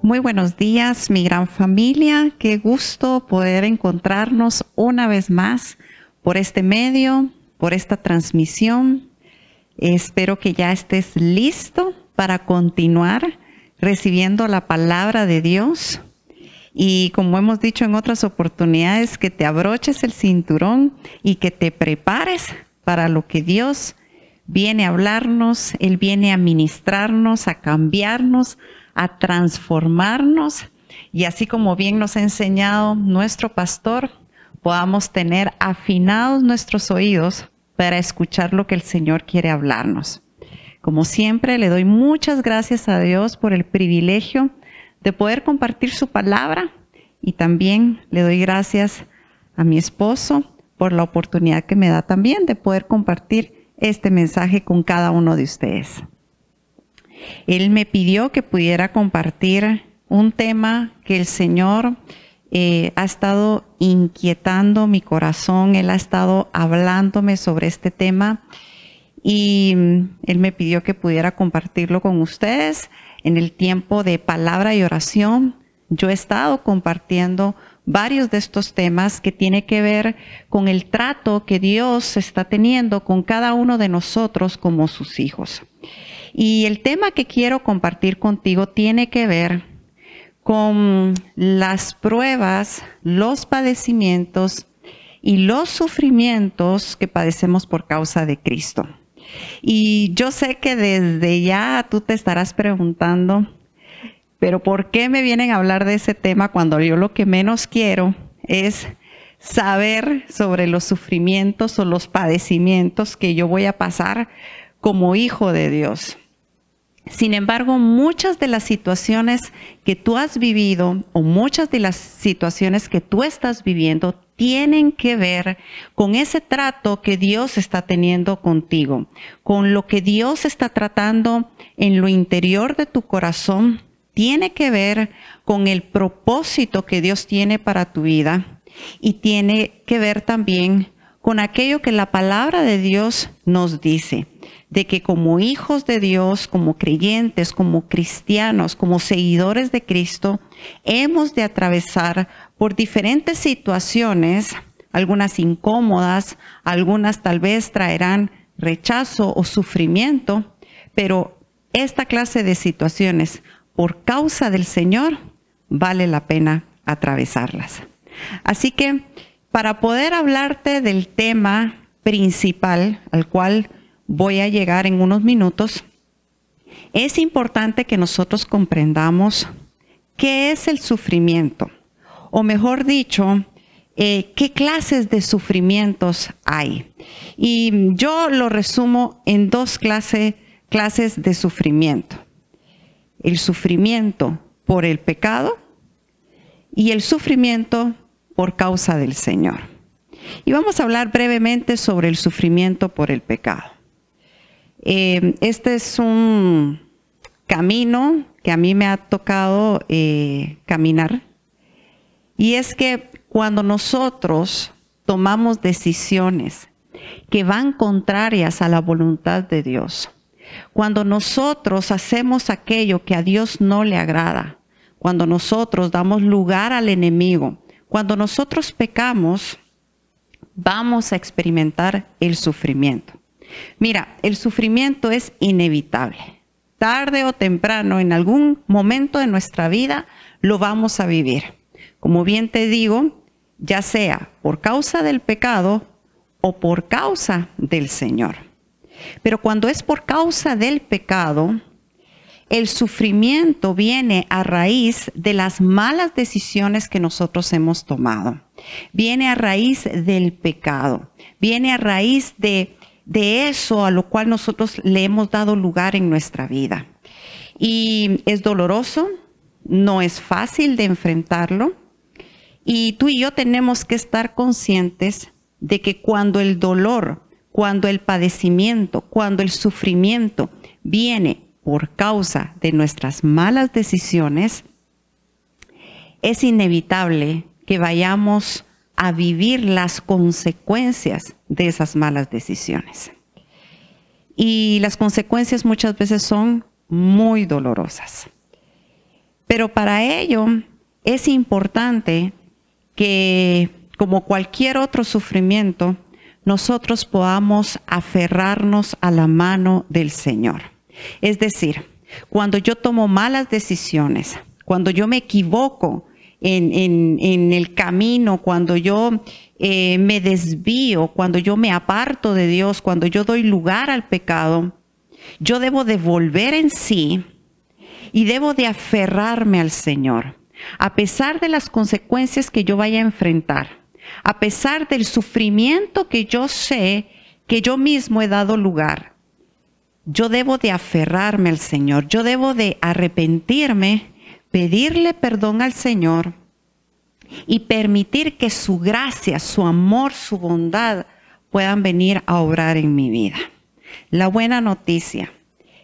Muy buenos días, mi gran familia. Qué gusto poder encontrarnos una vez más por este medio, por esta transmisión. Espero que ya estés listo para continuar recibiendo la palabra de Dios. Y como hemos dicho en otras oportunidades, que te abroches el cinturón y que te prepares para lo que Dios viene a hablarnos, Él viene a ministrarnos, a cambiarnos, a transformarnos y así como bien nos ha enseñado nuestro pastor, podamos tener afinados nuestros oídos para escuchar lo que el Señor quiere hablarnos. Como siempre, le doy muchas gracias a Dios por el privilegio de poder compartir su palabra y también le doy gracias a mi esposo por la oportunidad que me da también de poder compartir este mensaje con cada uno de ustedes. Él me pidió que pudiera compartir un tema que el Señor eh, ha estado inquietando mi corazón, Él ha estado hablándome sobre este tema y mm, Él me pidió que pudiera compartirlo con ustedes en el tiempo de palabra y oración. Yo he estado compartiendo varios de estos temas que tiene que ver con el trato que Dios está teniendo con cada uno de nosotros como sus hijos. Y el tema que quiero compartir contigo tiene que ver con las pruebas, los padecimientos y los sufrimientos que padecemos por causa de Cristo. Y yo sé que desde ya tú te estarás preguntando, pero ¿por qué me vienen a hablar de ese tema cuando yo lo que menos quiero es saber sobre los sufrimientos o los padecimientos que yo voy a pasar como hijo de Dios. Sin embargo, muchas de las situaciones que tú has vivido o muchas de las situaciones que tú estás viviendo tienen que ver con ese trato que Dios está teniendo contigo, con lo que Dios está tratando en lo interior de tu corazón, tiene que ver con el propósito que Dios tiene para tu vida y tiene que ver también con aquello que la palabra de Dios nos dice de que como hijos de Dios, como creyentes, como cristianos, como seguidores de Cristo, hemos de atravesar por diferentes situaciones, algunas incómodas, algunas tal vez traerán rechazo o sufrimiento, pero esta clase de situaciones, por causa del Señor, vale la pena atravesarlas. Así que para poder hablarte del tema principal al cual voy a llegar en unos minutos, es importante que nosotros comprendamos qué es el sufrimiento, o mejor dicho, eh, qué clases de sufrimientos hay. Y yo lo resumo en dos clases de sufrimiento. El sufrimiento por el pecado y el sufrimiento por causa del Señor. Y vamos a hablar brevemente sobre el sufrimiento por el pecado. Eh, este es un camino que a mí me ha tocado eh, caminar. Y es que cuando nosotros tomamos decisiones que van contrarias a la voluntad de Dios, cuando nosotros hacemos aquello que a Dios no le agrada, cuando nosotros damos lugar al enemigo, cuando nosotros pecamos, vamos a experimentar el sufrimiento. Mira, el sufrimiento es inevitable. Tarde o temprano, en algún momento de nuestra vida, lo vamos a vivir. Como bien te digo, ya sea por causa del pecado o por causa del Señor. Pero cuando es por causa del pecado, el sufrimiento viene a raíz de las malas decisiones que nosotros hemos tomado. Viene a raíz del pecado. Viene a raíz de de eso a lo cual nosotros le hemos dado lugar en nuestra vida. Y es doloroso, no es fácil de enfrentarlo. Y tú y yo tenemos que estar conscientes de que cuando el dolor, cuando el padecimiento, cuando el sufrimiento viene por causa de nuestras malas decisiones, es inevitable que vayamos a vivir las consecuencias de esas malas decisiones. Y las consecuencias muchas veces son muy dolorosas. Pero para ello es importante que, como cualquier otro sufrimiento, nosotros podamos aferrarnos a la mano del Señor. Es decir, cuando yo tomo malas decisiones, cuando yo me equivoco en, el camino, cuando yo eh, me desvío, cuando yo me aparto de Dios, cuando yo doy lugar al pecado, yo debo de volver en sí y debo de aferrarme al Señor, a pesar de las consecuencias que yo vaya a enfrentar, a pesar del sufrimiento que yo sé que yo mismo he dado lugar. Yo debo de aferrarme al Señor, yo debo de arrepentirme, pedirle perdón al Señor y permitir que su gracia, su amor, su bondad puedan venir a obrar en mi vida. La buena noticia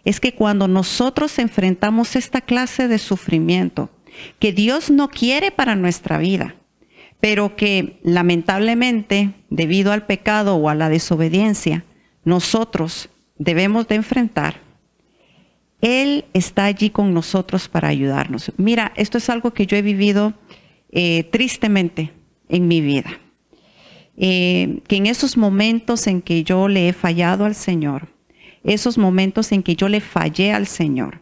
es que cuando nosotros enfrentamos esta clase de sufrimiento que Dios no quiere para nuestra vida, pero que lamentablemente, debido al pecado o a la desobediencia, nosotros debemos de enfrentar, Él está allí con nosotros para ayudarnos. Mira, esto es algo que yo he vivido eh, tristemente en mi vida. Eh, que en esos momentos en que yo le he fallado al Señor, esos momentos en que yo le fallé al Señor,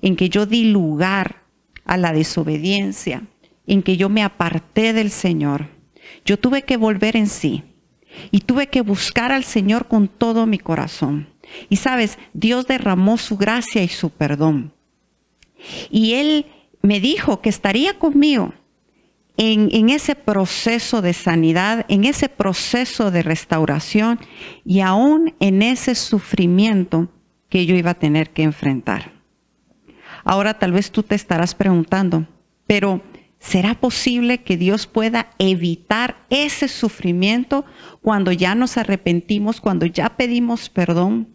en que yo di lugar a la desobediencia, en que yo me aparté del Señor, yo tuve que volver en sí y tuve que buscar al Señor con todo mi corazón. Y sabes, Dios derramó su gracia y su perdón. Y Él me dijo que estaría conmigo en, ese proceso de sanidad, en ese proceso de restauración y aún en ese sufrimiento que yo iba a tener que enfrentar. Ahora tal vez tú te estarás preguntando, pero ¿será posible que Dios pueda evitar ese sufrimiento cuando ya nos arrepentimos, cuando ya pedimos perdón?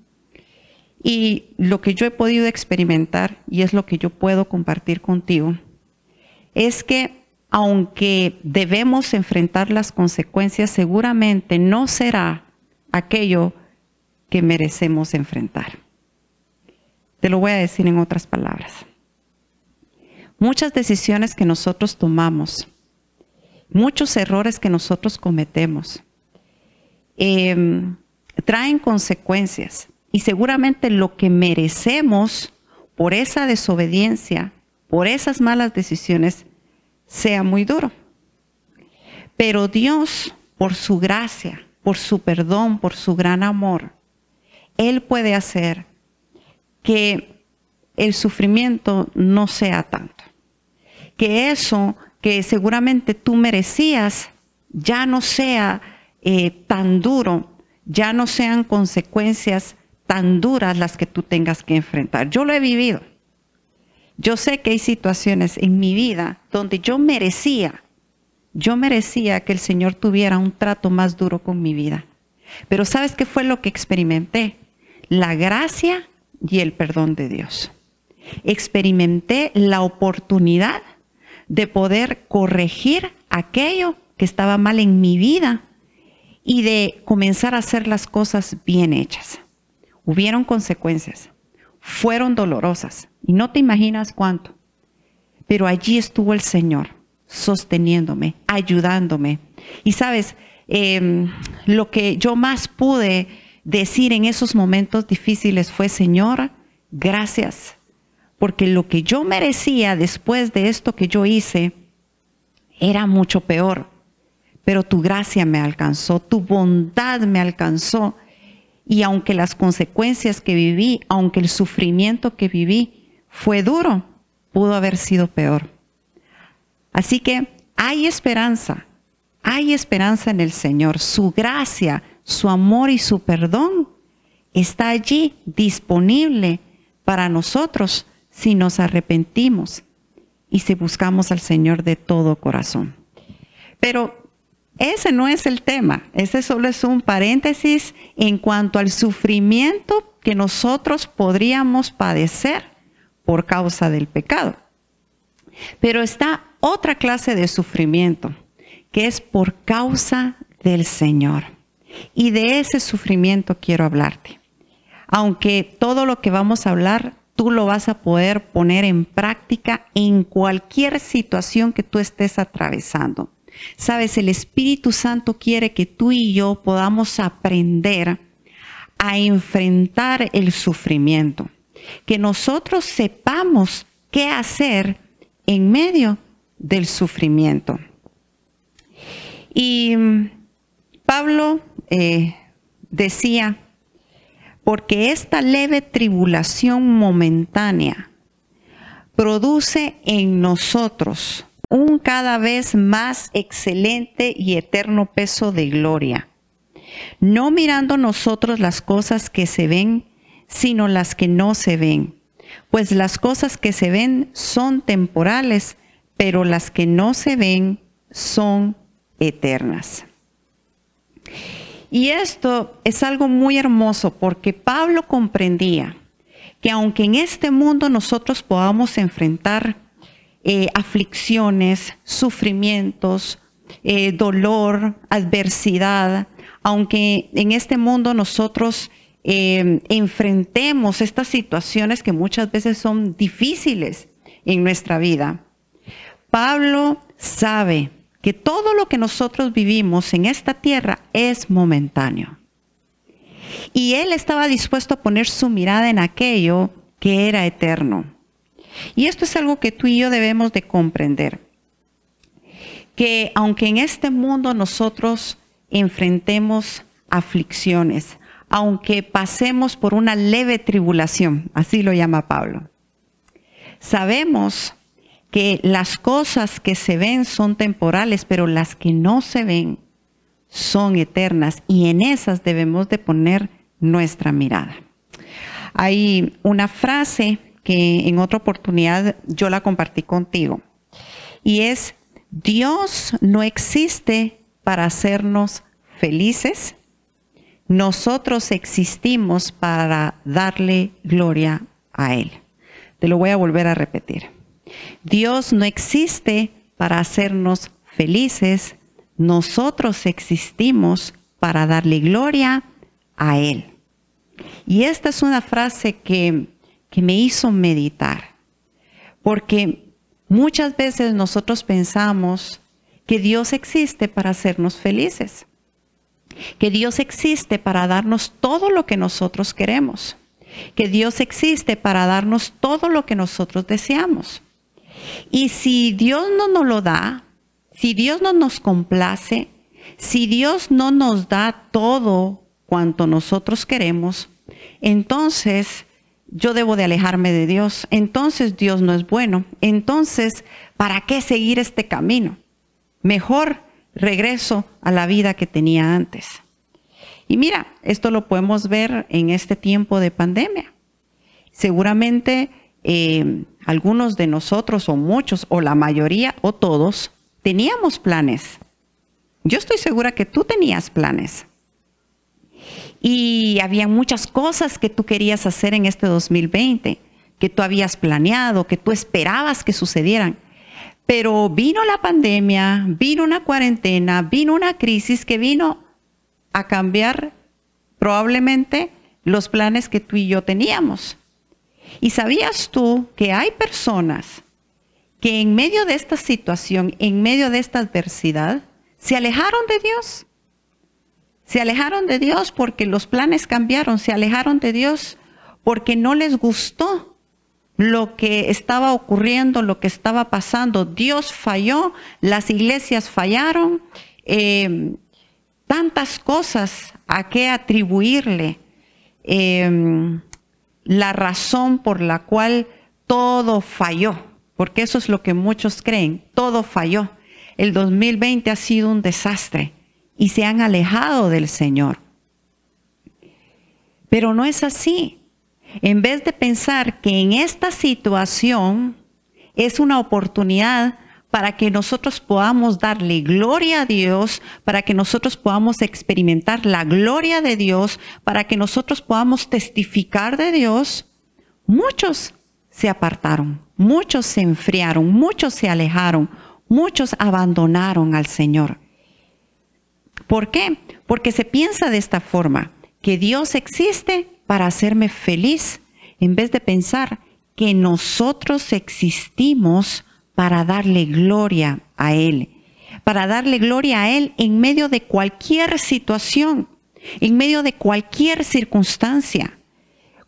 Y lo que yo he podido experimentar, y es lo que yo puedo compartir contigo, es que aunque debemos enfrentar las consecuencias, seguramente no será aquello que merecemos enfrentar. Te lo voy a decir en otras palabras. Muchas decisiones que nosotros tomamos, muchos errores que nosotros cometemos, em, traen consecuencias y seguramente lo que merecemos por esa desobediencia, por esas malas decisiones, sea muy duro. Pero Dios, por su gracia, por su perdón, por su gran amor, Él puede hacer que el sufrimiento no sea tanto. Que eso que seguramente tú merecías ya no sea eh, tan duro, ya no sean consecuencias tan duras las que tú tengas que enfrentar. Yo lo he vivido. Yo sé que hay situaciones en mi vida donde yo merecía, yo merecía que el Señor tuviera un trato más duro con mi vida. Pero ¿sabes qué fue lo que experimenté? La gracia y el perdón de Dios. Experimenté la oportunidad de poder corregir aquello que estaba mal en mi vida y de comenzar a hacer las cosas bien hechas. Hubieron consecuencias, fueron dolorosas, y no te imaginas cuánto. Pero allí estuvo el Señor sosteniéndome, ayudándome. Y sabes, em, lo que yo más pude decir en esos momentos difíciles fue, Señor, gracias, porque lo que yo merecía después de esto que yo hice era mucho peor. Pero tu gracia me alcanzó, tu bondad me alcanzó. Y aunque las consecuencias que viví, aunque el sufrimiento que viví, fue duro, pudo haber sido peor. Así que hay esperanza, hay esperanza en el Señor. Su gracia, su amor y su perdón está allí disponible para nosotros si nos arrepentimos y si buscamos al Señor de todo corazón. Pero ese no es el tema, ese solo es un paréntesis en cuanto al sufrimiento que nosotros podríamos padecer por causa del pecado. Pero está otra clase de sufrimiento, que es por causa del Señor. Y de ese sufrimiento quiero hablarte. Aunque todo lo que vamos a hablar tú lo vas a poder poner en práctica en cualquier situación que tú estés atravesando. Sabes, el Espíritu Santo quiere que tú y yo podamos aprender a enfrentar el sufrimiento, que nosotros sepamos qué hacer en medio del sufrimiento. Y mm, Pablo eh, decía, porque esta leve tribulación momentánea produce en nosotros un cada vez más excelente y eterno peso de gloria, no mirando nosotros las cosas que se ven, sino las que no se ven, pues las cosas que se ven son temporales, pero las que no se ven son eternas. Y esto es algo muy hermoso porque Pablo comprendía que aunque en este mundo nosotros podamos enfrentar eh, aflicciones, sufrimientos, eh, dolor, adversidad, aunque en este mundo nosotros eh, enfrentemos estas situaciones que muchas veces son difíciles en nuestra vida, Pablo sabe que todo lo que nosotros vivimos en esta tierra es momentáneo. Y él estaba dispuesto a poner su mirada en aquello que era eterno. Y esto es algo que tú y yo debemos de comprender. Que aunque en este mundo nosotros enfrentemos aflicciones, aunque pasemos por una leve tribulación, así lo llama Pablo, sabemos que las cosas que se ven son temporales, pero las que no se ven son eternas y en esas debemos de poner nuestra mirada. Hay una frase que en otra oportunidad yo la compartí contigo y es, Dios no existe para hacernos felices, nosotros existimos para darle gloria a Él. Te lo voy a volver a repetir. Dios no existe para hacernos felices, nosotros existimos para darle gloria a Él. Y esta es una frase que, que me hizo meditar, porque muchas veces nosotros pensamos que Dios existe para hacernos felices, que Dios existe para darnos todo lo que nosotros queremos, que Dios existe para darnos todo lo que nosotros deseamos. Y si Dios no nos lo da, si Dios no nos complace, si Dios no nos da todo cuanto nosotros queremos, entonces yo debo de alejarme de Dios. Entonces Dios no es bueno. Entonces, ¿para qué seguir este camino? Mejor regreso a la vida que tenía antes. Y mira, esto lo podemos ver en este tiempo de pandemia. Seguramente eh, algunos de nosotros o muchos o la mayoría o todos teníamos planes. Yo estoy segura que tú tenías planes. Y había muchas cosas que tú querías hacer en este 2020, que tú habías planeado, que tú esperabas que sucedieran. Pero vino la pandemia, vino una cuarentena, vino una crisis que vino a cambiar probablemente los planes que tú y yo teníamos. ¿Y sabías tú que hay personas que en medio de esta situación, en medio de esta adversidad, se alejaron de Dios? Se alejaron de Dios porque los planes cambiaron, se alejaron de Dios porque no les gustó lo que estaba ocurriendo, lo que estaba pasando. Dios falló, las iglesias fallaron, eh, tantas cosas a qué atribuirle. Eh, la razón por la cual todo falló, porque eso es lo que muchos creen, todo falló. El 2020 ha sido un desastre y se han alejado del Señor. Pero no es así. En vez de pensar que en esta situación es una oportunidad para que nosotros podamos darle gloria a Dios, para que nosotros podamos experimentar la gloria de Dios, para que nosotros podamos testificar de Dios, muchos se apartaron, muchos se enfriaron, muchos se alejaron, muchos abandonaron al Señor. ¿Por qué? Porque se piensa de esta forma, que Dios existe para hacerme feliz, en vez de pensar que nosotros existimos para darle gloria a Él, para darle gloria a Él en medio de cualquier situación, en medio de cualquier circunstancia,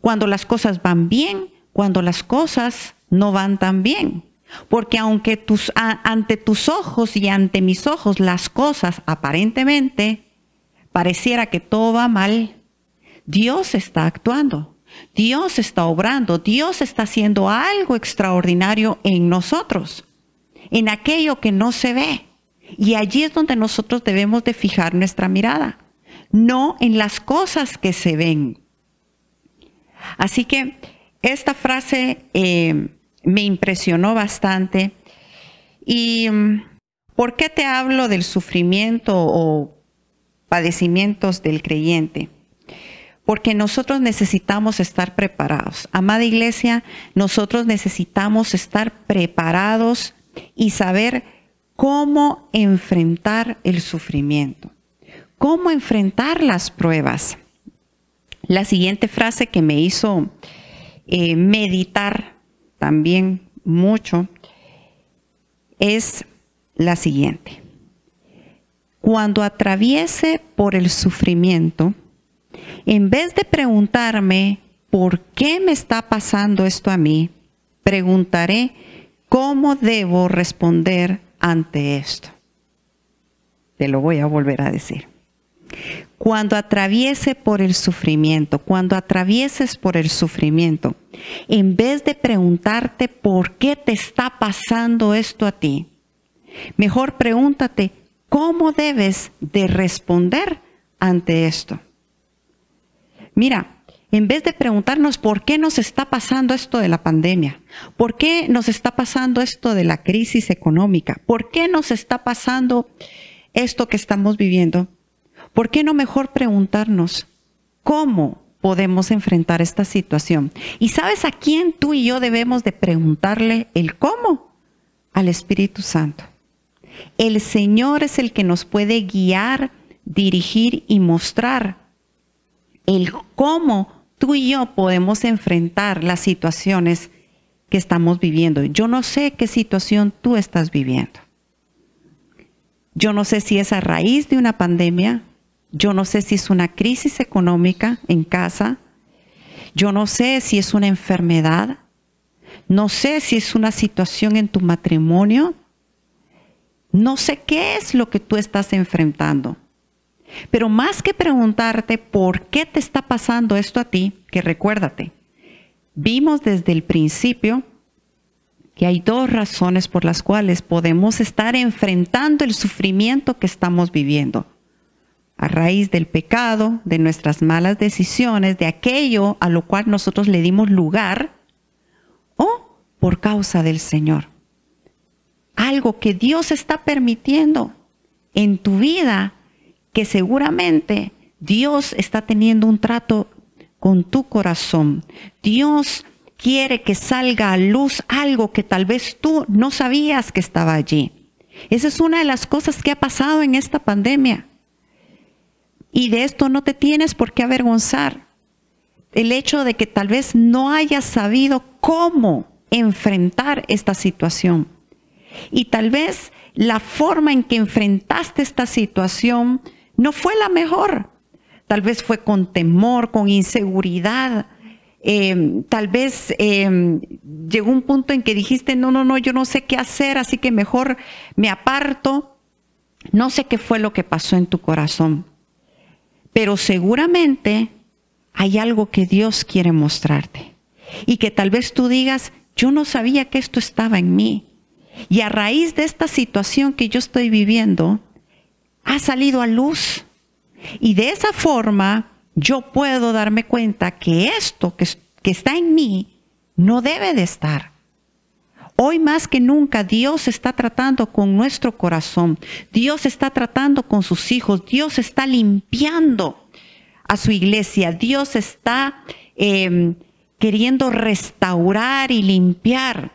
cuando las cosas van bien, cuando las cosas no van tan bien. Porque aunque tus, ante tus ojos y ante mis ojos las cosas aparentemente pareciera que todo va mal, Dios está actuando, Dios está obrando, Dios está haciendo algo extraordinario en nosotros, en aquello que no se ve. Y allí es donde nosotros debemos de fijar nuestra mirada, no en las cosas que se ven. Así que esta frase eh, me impresionó bastante. ¿Y mm, por qué te hablo del sufrimiento o padecimientos del creyente? Porque nosotros necesitamos estar preparados. Amada iglesia, nosotros necesitamos estar preparados y saber cómo enfrentar el sufrimiento, cómo enfrentar las pruebas. La siguiente frase que me hizo eh, meditar también mucho es la siguiente. Cuando atraviese por el sufrimiento, en vez de preguntarme por qué me está pasando esto a mí, preguntaré cómo debo responder ante esto. Te lo voy a volver a decir. Cuando atraviese por el sufrimiento, cuando atravieses por el sufrimiento, en vez de preguntarte por qué te está pasando esto a ti, mejor pregúntate cómo debes de responder ante esto. Mira, en vez de preguntarnos por qué nos está pasando esto de la pandemia, por qué nos está pasando esto de la crisis económica, por qué nos está pasando esto que estamos viviendo, ¿por qué no mejor preguntarnos cómo podemos enfrentar esta situación? ¿Y sabes a quién tú y yo debemos de preguntarle el cómo? Al Espíritu Santo. El Señor es el que nos puede guiar, dirigir y mostrar el cómo tú y yo podemos enfrentar las situaciones que estamos viviendo. Yo no sé qué situación tú estás viviendo. Yo no sé si es a raíz de una pandemia, yo no sé si es una crisis económica en casa. Yo no sé si es una enfermedad. No sé si es una situación en tu matrimonio. No sé qué es lo que tú estás enfrentando. Pero más que preguntarte por qué te está pasando esto a ti, que recuérdate, vimos desde el principio que hay dos razones por las cuales podemos estar enfrentando el sufrimiento que estamos viviendo a raíz del pecado, de nuestras malas decisiones, de aquello a lo cual nosotros le dimos lugar, o por causa del Señor. Algo que Dios está permitiendo en tu vida, que seguramente Dios está teniendo un trato con tu corazón. Dios quiere que salga a luz algo que tal vez tú no sabías que estaba allí. Esa es una de las cosas que ha pasado en esta pandemia. Y de esto no te tienes por qué avergonzar. El hecho de que tal vez no hayas sabido cómo enfrentar esta situación. Y tal vez la forma en que enfrentaste esta situación no fue la mejor. Tal vez fue con temor, con inseguridad. Em, tal vez em, llegó un punto en que dijiste, no, no, no, yo no sé qué hacer, así que mejor me aparto. No sé qué fue lo que pasó en tu corazón. Pero seguramente hay algo que Dios quiere mostrarte. Y que tal vez tú digas, yo no sabía que esto estaba en mí. Y a raíz de esta situación que yo estoy viviendo, ha salido a luz. Y de esa forma yo puedo darme cuenta que esto que, que está en mí no debe de estar. Hoy más que nunca Dios está tratando con nuestro corazón, Dios está tratando con sus hijos, Dios está limpiando a su iglesia, Dios está em, queriendo restaurar y limpiar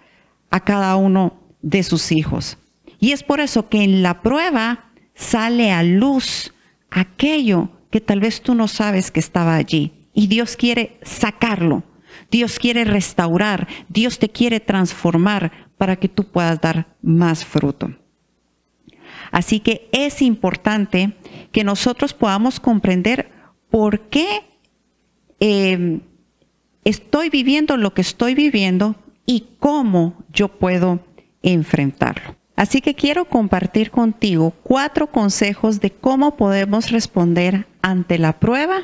a cada uno de sus hijos. Y es por eso que en la prueba sale a luz aquello que tal vez tú no sabes que estaba allí. Y Dios quiere sacarlo. Dios quiere restaurar, Dios te quiere transformar para que tú puedas dar más fruto. Así que es importante que nosotros podamos comprender por qué em, estoy viviendo lo que estoy viviendo y cómo yo puedo enfrentarlo. Así que quiero compartir contigo cuatro consejos de cómo podemos responder ante la prueba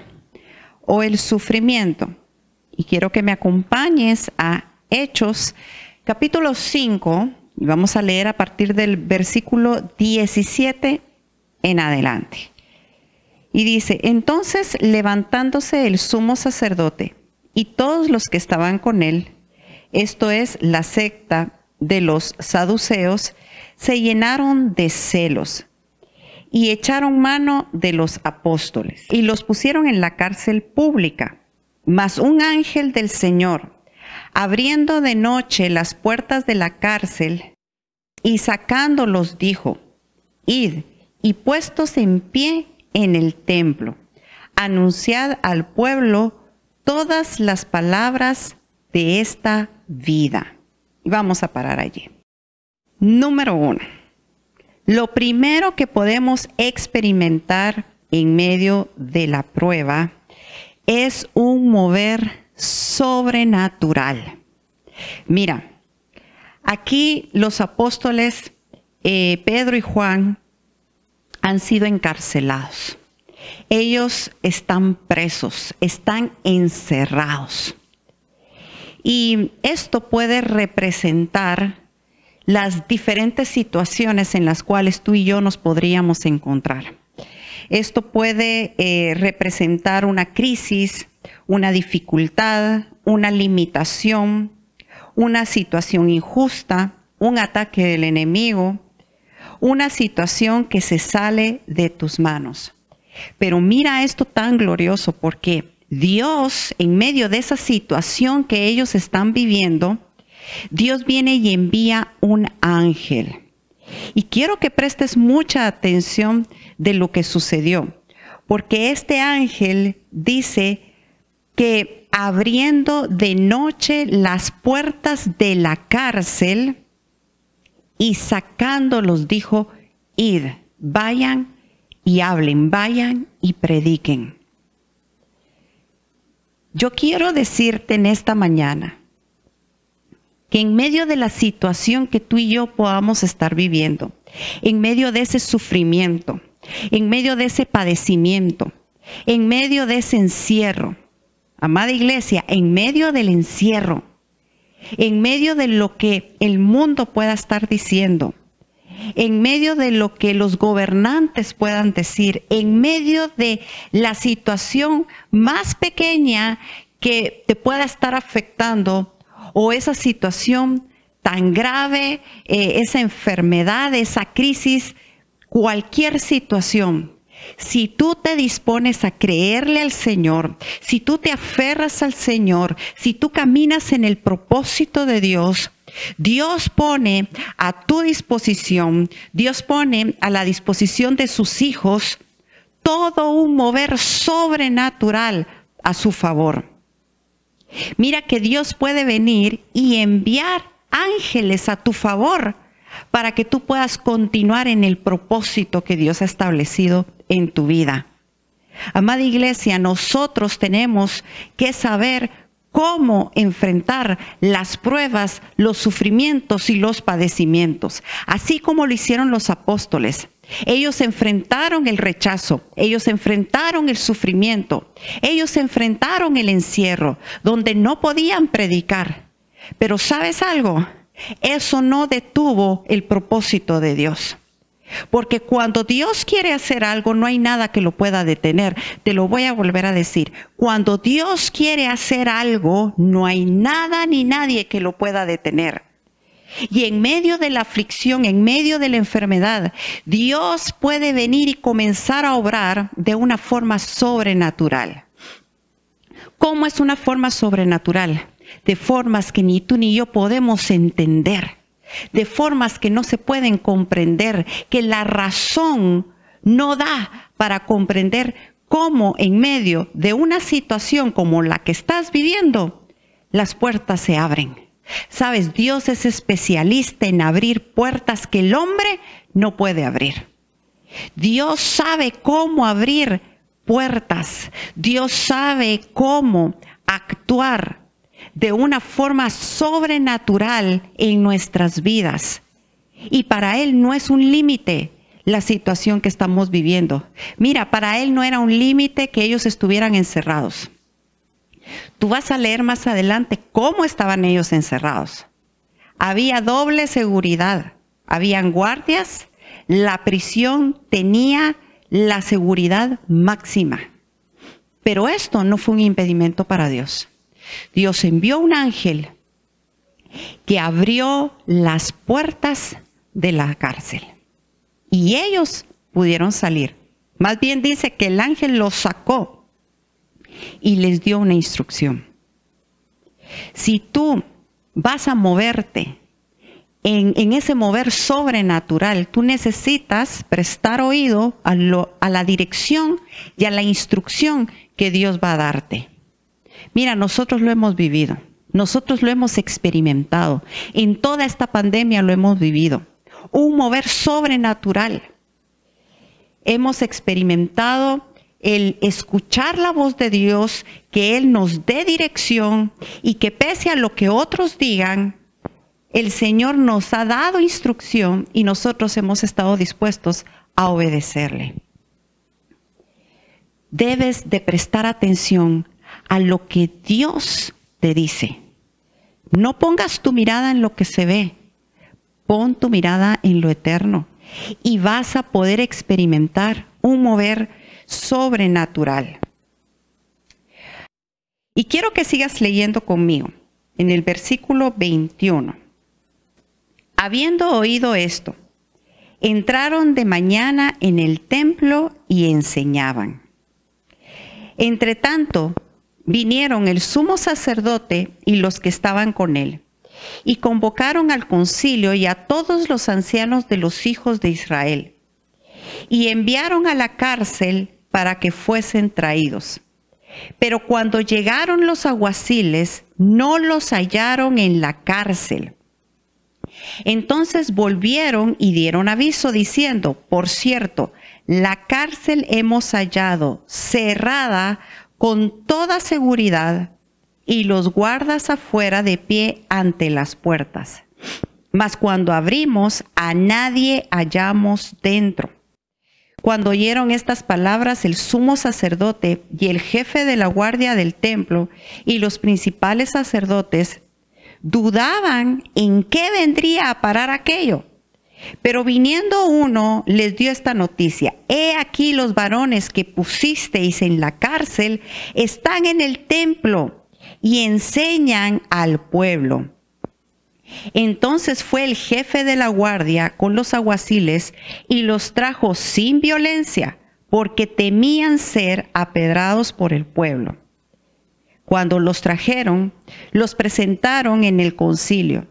o el sufrimiento. Y quiero que me acompañes a Hechos capítulo 5 y vamos a leer a partir del versículo 17 en adelante. Y dice, entonces levantándose el sumo sacerdote y todos los que estaban con él, esto es la secta de los saduceos, se llenaron de celos y echaron mano de los apóstoles y los pusieron en la cárcel pública. Mas un ángel del Señor, abriendo de noche las puertas de la cárcel y sacándolos, dijo, Id y puestos en pie en el templo, anunciad al pueblo todas las palabras de esta vida. Y vamos a parar allí. Número uno, lo primero que podemos experimentar en medio de la prueba es un mover sobrenatural. Mira, aquí los apóstoles eh, Pedro y Juan han sido encarcelados. Ellos están presos, están encerrados. Y esto puede representar las diferentes situaciones en las cuales tú y yo nos podríamos encontrar. Esto puede eh, representar una crisis, una dificultad, una limitación, una situación injusta, un ataque del enemigo, una situación que se sale de tus manos. Pero mira esto tan glorioso porque Dios, en medio de esa situación que ellos están viviendo, Dios viene y envía un ángel. Y quiero que prestes mucha atención de lo que sucedió, porque este ángel dice que abriendo de noche las puertas de la cárcel y sacándolos dijo, id, vayan y hablen, vayan y prediquen. Yo quiero decirte en esta mañana que en medio de la situación que tú y yo podamos estar viviendo, en medio de ese sufrimiento, en medio de ese padecimiento, en medio de ese encierro, amada iglesia, en medio del encierro, en medio de lo que el mundo pueda estar diciendo, en medio de lo que los gobernantes puedan decir, en medio de la situación más pequeña que te pueda estar afectando o esa situación tan grave, eh, esa enfermedad, esa crisis, cualquier situación, si tú te dispones a creerle al Señor, si tú te aferras al Señor, si tú caminas en el propósito de Dios, Dios pone a tu disposición, Dios pone a la disposición de sus hijos todo un mover sobrenatural a su favor. Mira que Dios puede venir y enviar ángeles a tu favor para que tú puedas continuar en el propósito que Dios ha establecido en tu vida. Amada iglesia, nosotros tenemos que saber cómo enfrentar las pruebas, los sufrimientos y los padecimientos, así como lo hicieron los apóstoles. Ellos enfrentaron el rechazo, ellos enfrentaron el sufrimiento, ellos enfrentaron el encierro, donde no podían predicar. Pero ¿sabes algo? Eso no detuvo el propósito de Dios. Porque cuando Dios quiere hacer algo, no hay nada que lo pueda detener. Te lo voy a volver a decir. Cuando Dios quiere hacer algo, no hay nada ni nadie que lo pueda detener. Y en medio de la aflicción, en medio de la enfermedad, Dios puede venir y comenzar a obrar de una forma sobrenatural. ¿Cómo es una forma sobrenatural? De formas que ni tú ni yo podemos entender de formas que no se pueden comprender, que la razón no da para comprender cómo en medio de una situación como la que estás viviendo, las puertas se abren. Sabes, Dios es especialista en abrir puertas que el hombre no puede abrir. Dios sabe cómo abrir puertas. Dios sabe cómo actuar de una forma sobrenatural en nuestras vidas. Y para Él no es un límite la situación que estamos viviendo. Mira, para Él no era un límite que ellos estuvieran encerrados. Tú vas a leer más adelante cómo estaban ellos encerrados. Había doble seguridad. Habían guardias. La prisión tenía la seguridad máxima. Pero esto no fue un impedimento para Dios. Dios envió un ángel que abrió las puertas de la cárcel. Y ellos pudieron salir. Más bien dice que el ángel los sacó y les dio una instrucción. Si tú vas a moverte en, ese mover sobrenatural, tú necesitas prestar oído a, a la dirección y a la instrucción que Dios va a darte. Mira, nosotros lo hemos vivido, nosotros lo hemos experimentado, en toda esta pandemia lo hemos vivido, un mover sobrenatural. Hemos experimentado el escuchar la voz de Dios, que Él nos dé dirección y que pese a lo que otros digan, el Señor nos ha dado instrucción y nosotros hemos estado dispuestos a obedecerle. Debes de prestar atención a lo que Dios te dice. No pongas tu mirada en lo que se ve, pon tu mirada en lo eterno y vas a poder experimentar un mover sobrenatural. Y quiero que sigas leyendo conmigo en el versículo 21. Habiendo oído esto, entraron de mañana en el templo y enseñaban. Entre tanto, vinieron el sumo sacerdote y los que estaban con él, y convocaron al concilio y a todos los ancianos de los hijos de Israel, y enviaron a la cárcel para que fuesen traídos. Pero cuando llegaron los aguaciles, no los hallaron en la cárcel. Entonces volvieron y dieron aviso diciendo, por cierto, la cárcel hemos hallado cerrada con toda seguridad y los guardas afuera de pie ante las puertas. Mas cuando abrimos, a nadie hallamos dentro. Cuando oyeron estas palabras, el sumo sacerdote y el jefe de la guardia del templo y los principales sacerdotes dudaban en qué vendría a parar aquello. Pero viniendo uno, les dio esta noticia. He aquí los varones que pusisteis en la cárcel están en el templo y enseñan al pueblo. Entonces fue el jefe de la guardia con los aguaciles y los trajo sin violencia, porque temían ser apedrados por el pueblo. Cuando los trajeron, los presentaron en el concilio.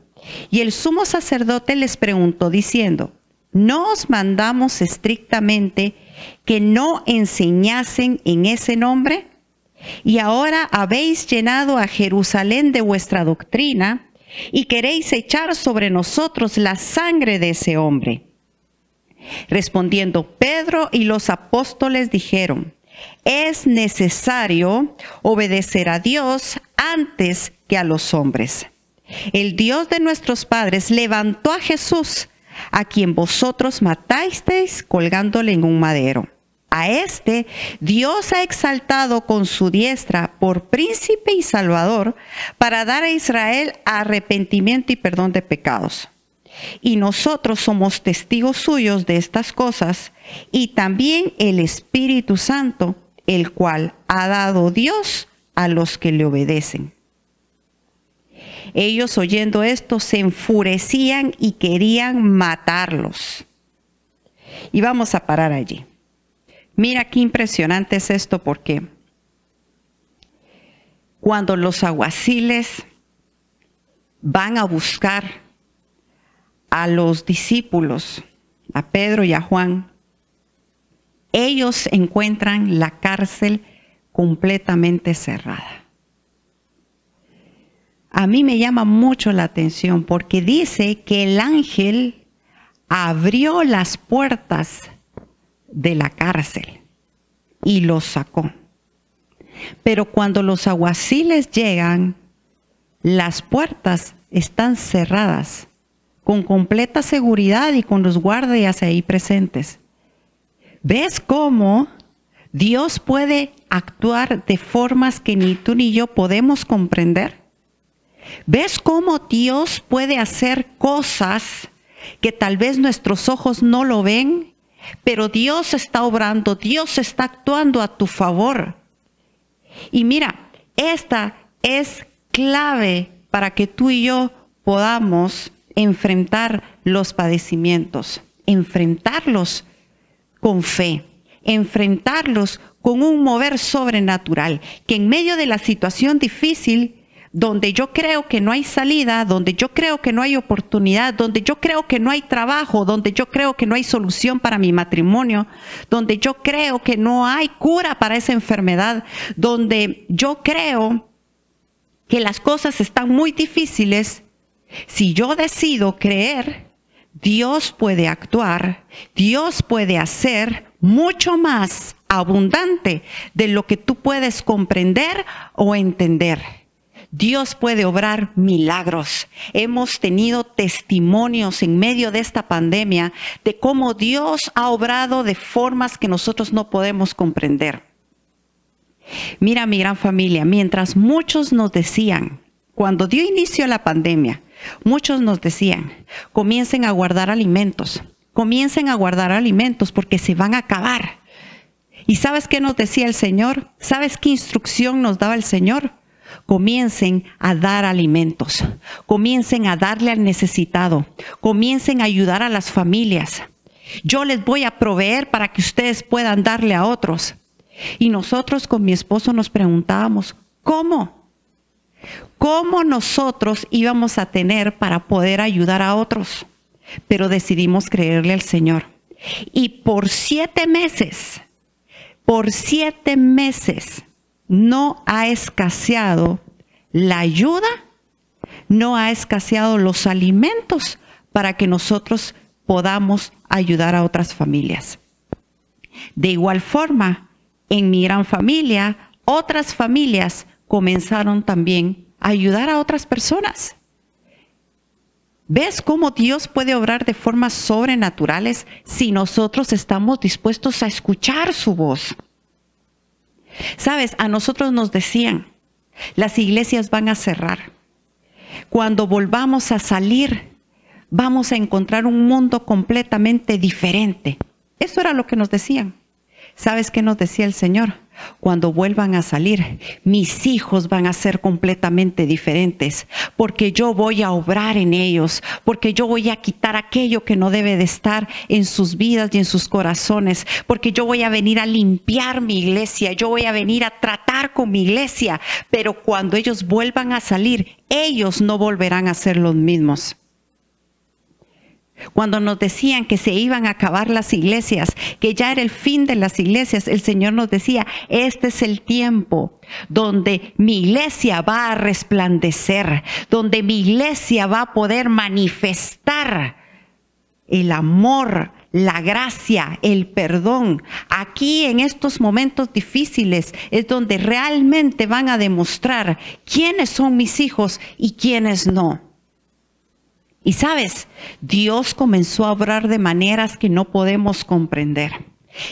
Y el sumo sacerdote les preguntó diciendo, ¿no os mandamos estrictamente que no enseñasen en ese nombre? Y ahora habéis llenado a Jerusalén de vuestra doctrina y queréis echar sobre nosotros la sangre de ese hombre. Respondiendo Pedro y los apóstoles dijeron, es necesario obedecer a Dios antes que a los hombres. El Dios de nuestros padres levantó a Jesús, a quien vosotros matasteis colgándole en un madero. A este Dios ha exaltado con su diestra por príncipe y salvador para dar a Israel arrepentimiento y perdón de pecados. Y nosotros somos testigos suyos de estas cosas y también el Espíritu Santo, el cual ha dado Dios a los que le obedecen. Ellos oyendo esto se enfurecían y querían matarlos. Y vamos a parar allí. Mira qué impresionante es esto porque cuando los aguaciles van a buscar a los discípulos, a Pedro y a Juan, ellos encuentran la cárcel completamente cerrada. a mí me llama mucho la atención porque dice que el ángel abrió las puertas de la cárcel y los sacó. Pero cuando los aguaciles llegan, las puertas están cerradas con completa seguridad y con los guardias ahí presentes. ¿Ves cómo Dios puede actuar de formas que ni tú ni yo podemos comprender? ¿Ves cómo Dios puede hacer cosas que tal vez nuestros ojos no lo ven? Pero Dios está obrando, Dios está actuando a tu favor. Y mira, esta es clave para que tú y yo podamos enfrentar los padecimientos, enfrentarlos con fe, enfrentarlos con un mover sobrenatural, que en medio de la situación difícil donde yo creo que no hay salida, donde yo creo que no hay oportunidad, donde yo creo que no hay trabajo, donde yo creo que no hay solución para mi matrimonio, donde yo creo que no hay cura para esa enfermedad, donde yo creo que las cosas están muy difíciles, si yo decido creer, Dios puede actuar, Dios puede hacer mucho más abundante de lo que tú puedes comprender o entender. Dios puede obrar milagros. Hemos tenido testimonios en medio de esta pandemia de cómo Dios ha obrado de formas que nosotros no podemos comprender. Mira mi gran familia, mientras muchos nos decían, cuando dio inicio a la pandemia, muchos nos decían, comiencen a guardar alimentos, comiencen a guardar alimentos porque se van a acabar. ¿Y sabes qué nos decía el Señor? ¿Sabes qué instrucción nos daba el Señor? Comiencen a dar alimentos, comiencen a darle al necesitado, comiencen a ayudar a las familias. Yo les voy a proveer para que ustedes puedan darle a otros. Y nosotros con mi esposo nos preguntábamos, ¿cómo? ¿Cómo nosotros íbamos a tener para poder ayudar a otros? Pero decidimos creerle al Señor. Y por siete meses, por siete meses, no ha escaseado la ayuda, no ha escaseado los alimentos para que nosotros podamos ayudar a otras familias. De igual forma, en mi gran familia, otras familias comenzaron también a ayudar a otras personas. ¿Ves cómo Dios puede obrar de formas sobrenaturales si nosotros estamos dispuestos a escuchar su voz? Sabes, a nosotros nos decían, las iglesias van a cerrar. Cuando volvamos a salir, vamos a encontrar un mundo completamente diferente. Eso era lo que nos decían. ¿Sabes qué nos decía el Señor? Cuando vuelvan a salir, mis hijos van a ser completamente diferentes, porque yo voy a obrar en ellos, porque yo voy a quitar aquello que no debe de estar en sus vidas y en sus corazones, porque yo voy a venir a limpiar mi iglesia, yo voy a venir a tratar con mi iglesia, pero cuando ellos vuelvan a salir, ellos no volverán a ser los mismos. Cuando nos decían que se iban a acabar las iglesias, que ya era el fin de las iglesias, el Señor nos decía, este es el tiempo donde mi iglesia va a resplandecer, donde mi iglesia va a poder manifestar el amor, la gracia, el perdón. Aquí en estos momentos difíciles es donde realmente van a demostrar quiénes son mis hijos y quiénes no. Y sabes, Dios comenzó a obrar de maneras que no podemos comprender.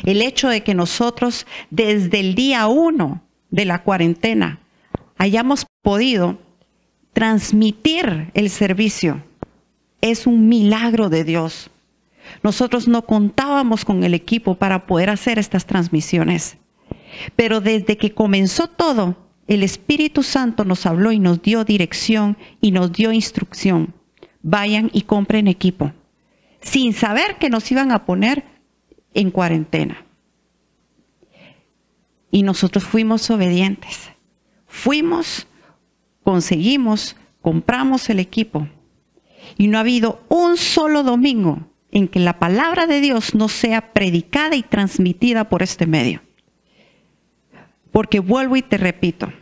El hecho de que nosotros desde el día uno de la cuarentena hayamos podido transmitir el servicio es un milagro de Dios. Nosotros no contábamos con el equipo para poder hacer estas transmisiones. Pero desde que comenzó todo, el Espíritu Santo nos habló y nos dio dirección y nos dio instrucción vayan y compren equipo, sin saber que nos iban a poner en cuarentena. Y nosotros fuimos obedientes. Fuimos, conseguimos, compramos el equipo. Y no ha habido un solo domingo en que la palabra de Dios no sea predicada y transmitida por este medio. Porque vuelvo y te repito,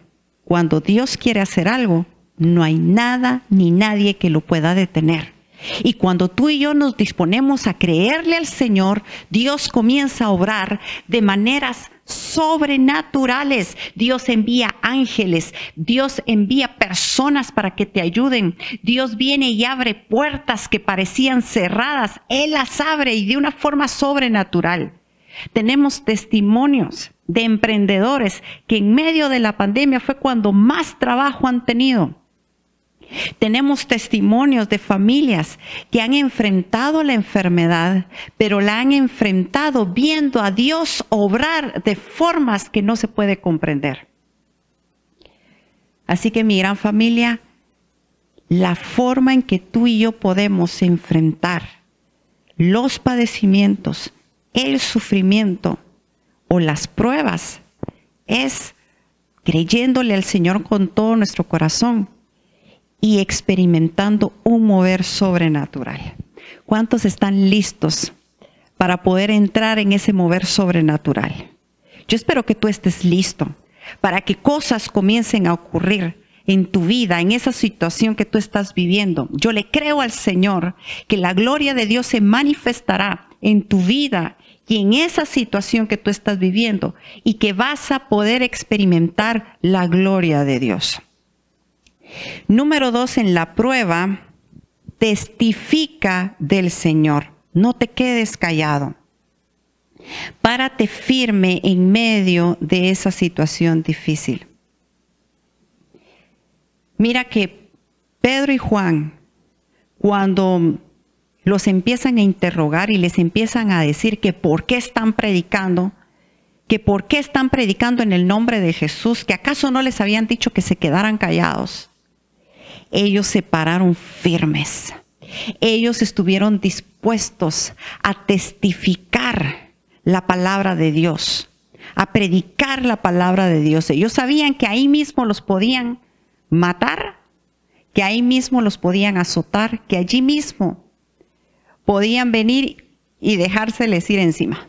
cuando Dios quiere hacer algo, no hay nada ni nadie que lo pueda detener. Y cuando tú y yo nos disponemos a creerle al Señor, Dios comienza a obrar de maneras sobrenaturales. Dios envía ángeles, Dios envía personas para que te ayuden. Dios viene y abre puertas que parecían cerradas. Él las abre y de una forma sobrenatural. Tenemos testimonios de emprendedores que en medio de la pandemia fue cuando más trabajo han tenido tenemos testimonios de familias que han enfrentado la enfermedad, pero la han enfrentado viendo a Dios obrar de formas que no se puede comprender. Así que mi gran familia, la forma en que tú y yo podemos enfrentar los padecimientos, el sufrimiento o las pruebas es creyéndole al Señor con todo nuestro corazón y experimentando un mover sobrenatural. ¿Cuántos están listos para poder entrar en ese mover sobrenatural? Yo espero que tú estés listo para que cosas comiencen a ocurrir en tu vida, en esa situación que tú estás viviendo. Yo le creo al Señor que la gloria de Dios se manifestará en tu vida y en esa situación que tú estás viviendo y que vas a poder experimentar la gloria de Dios. Número dos, en la prueba, testifica del Señor. No te quedes callado. Párate firme en medio de esa situación difícil. Mira que Pedro y Juan, cuando los empiezan a interrogar y les empiezan a decir que por qué están predicando, que por qué están predicando en el nombre de Jesús, que acaso no les habían dicho que se quedaran callados ellos se pararon firmes. Ellos estuvieron dispuestos a testificar la palabra de Dios, a predicar la palabra de Dios. Ellos sabían que ahí mismo los podían matar, que ahí mismo los podían azotar, que allí mismo podían venir y dejárseles ir encima.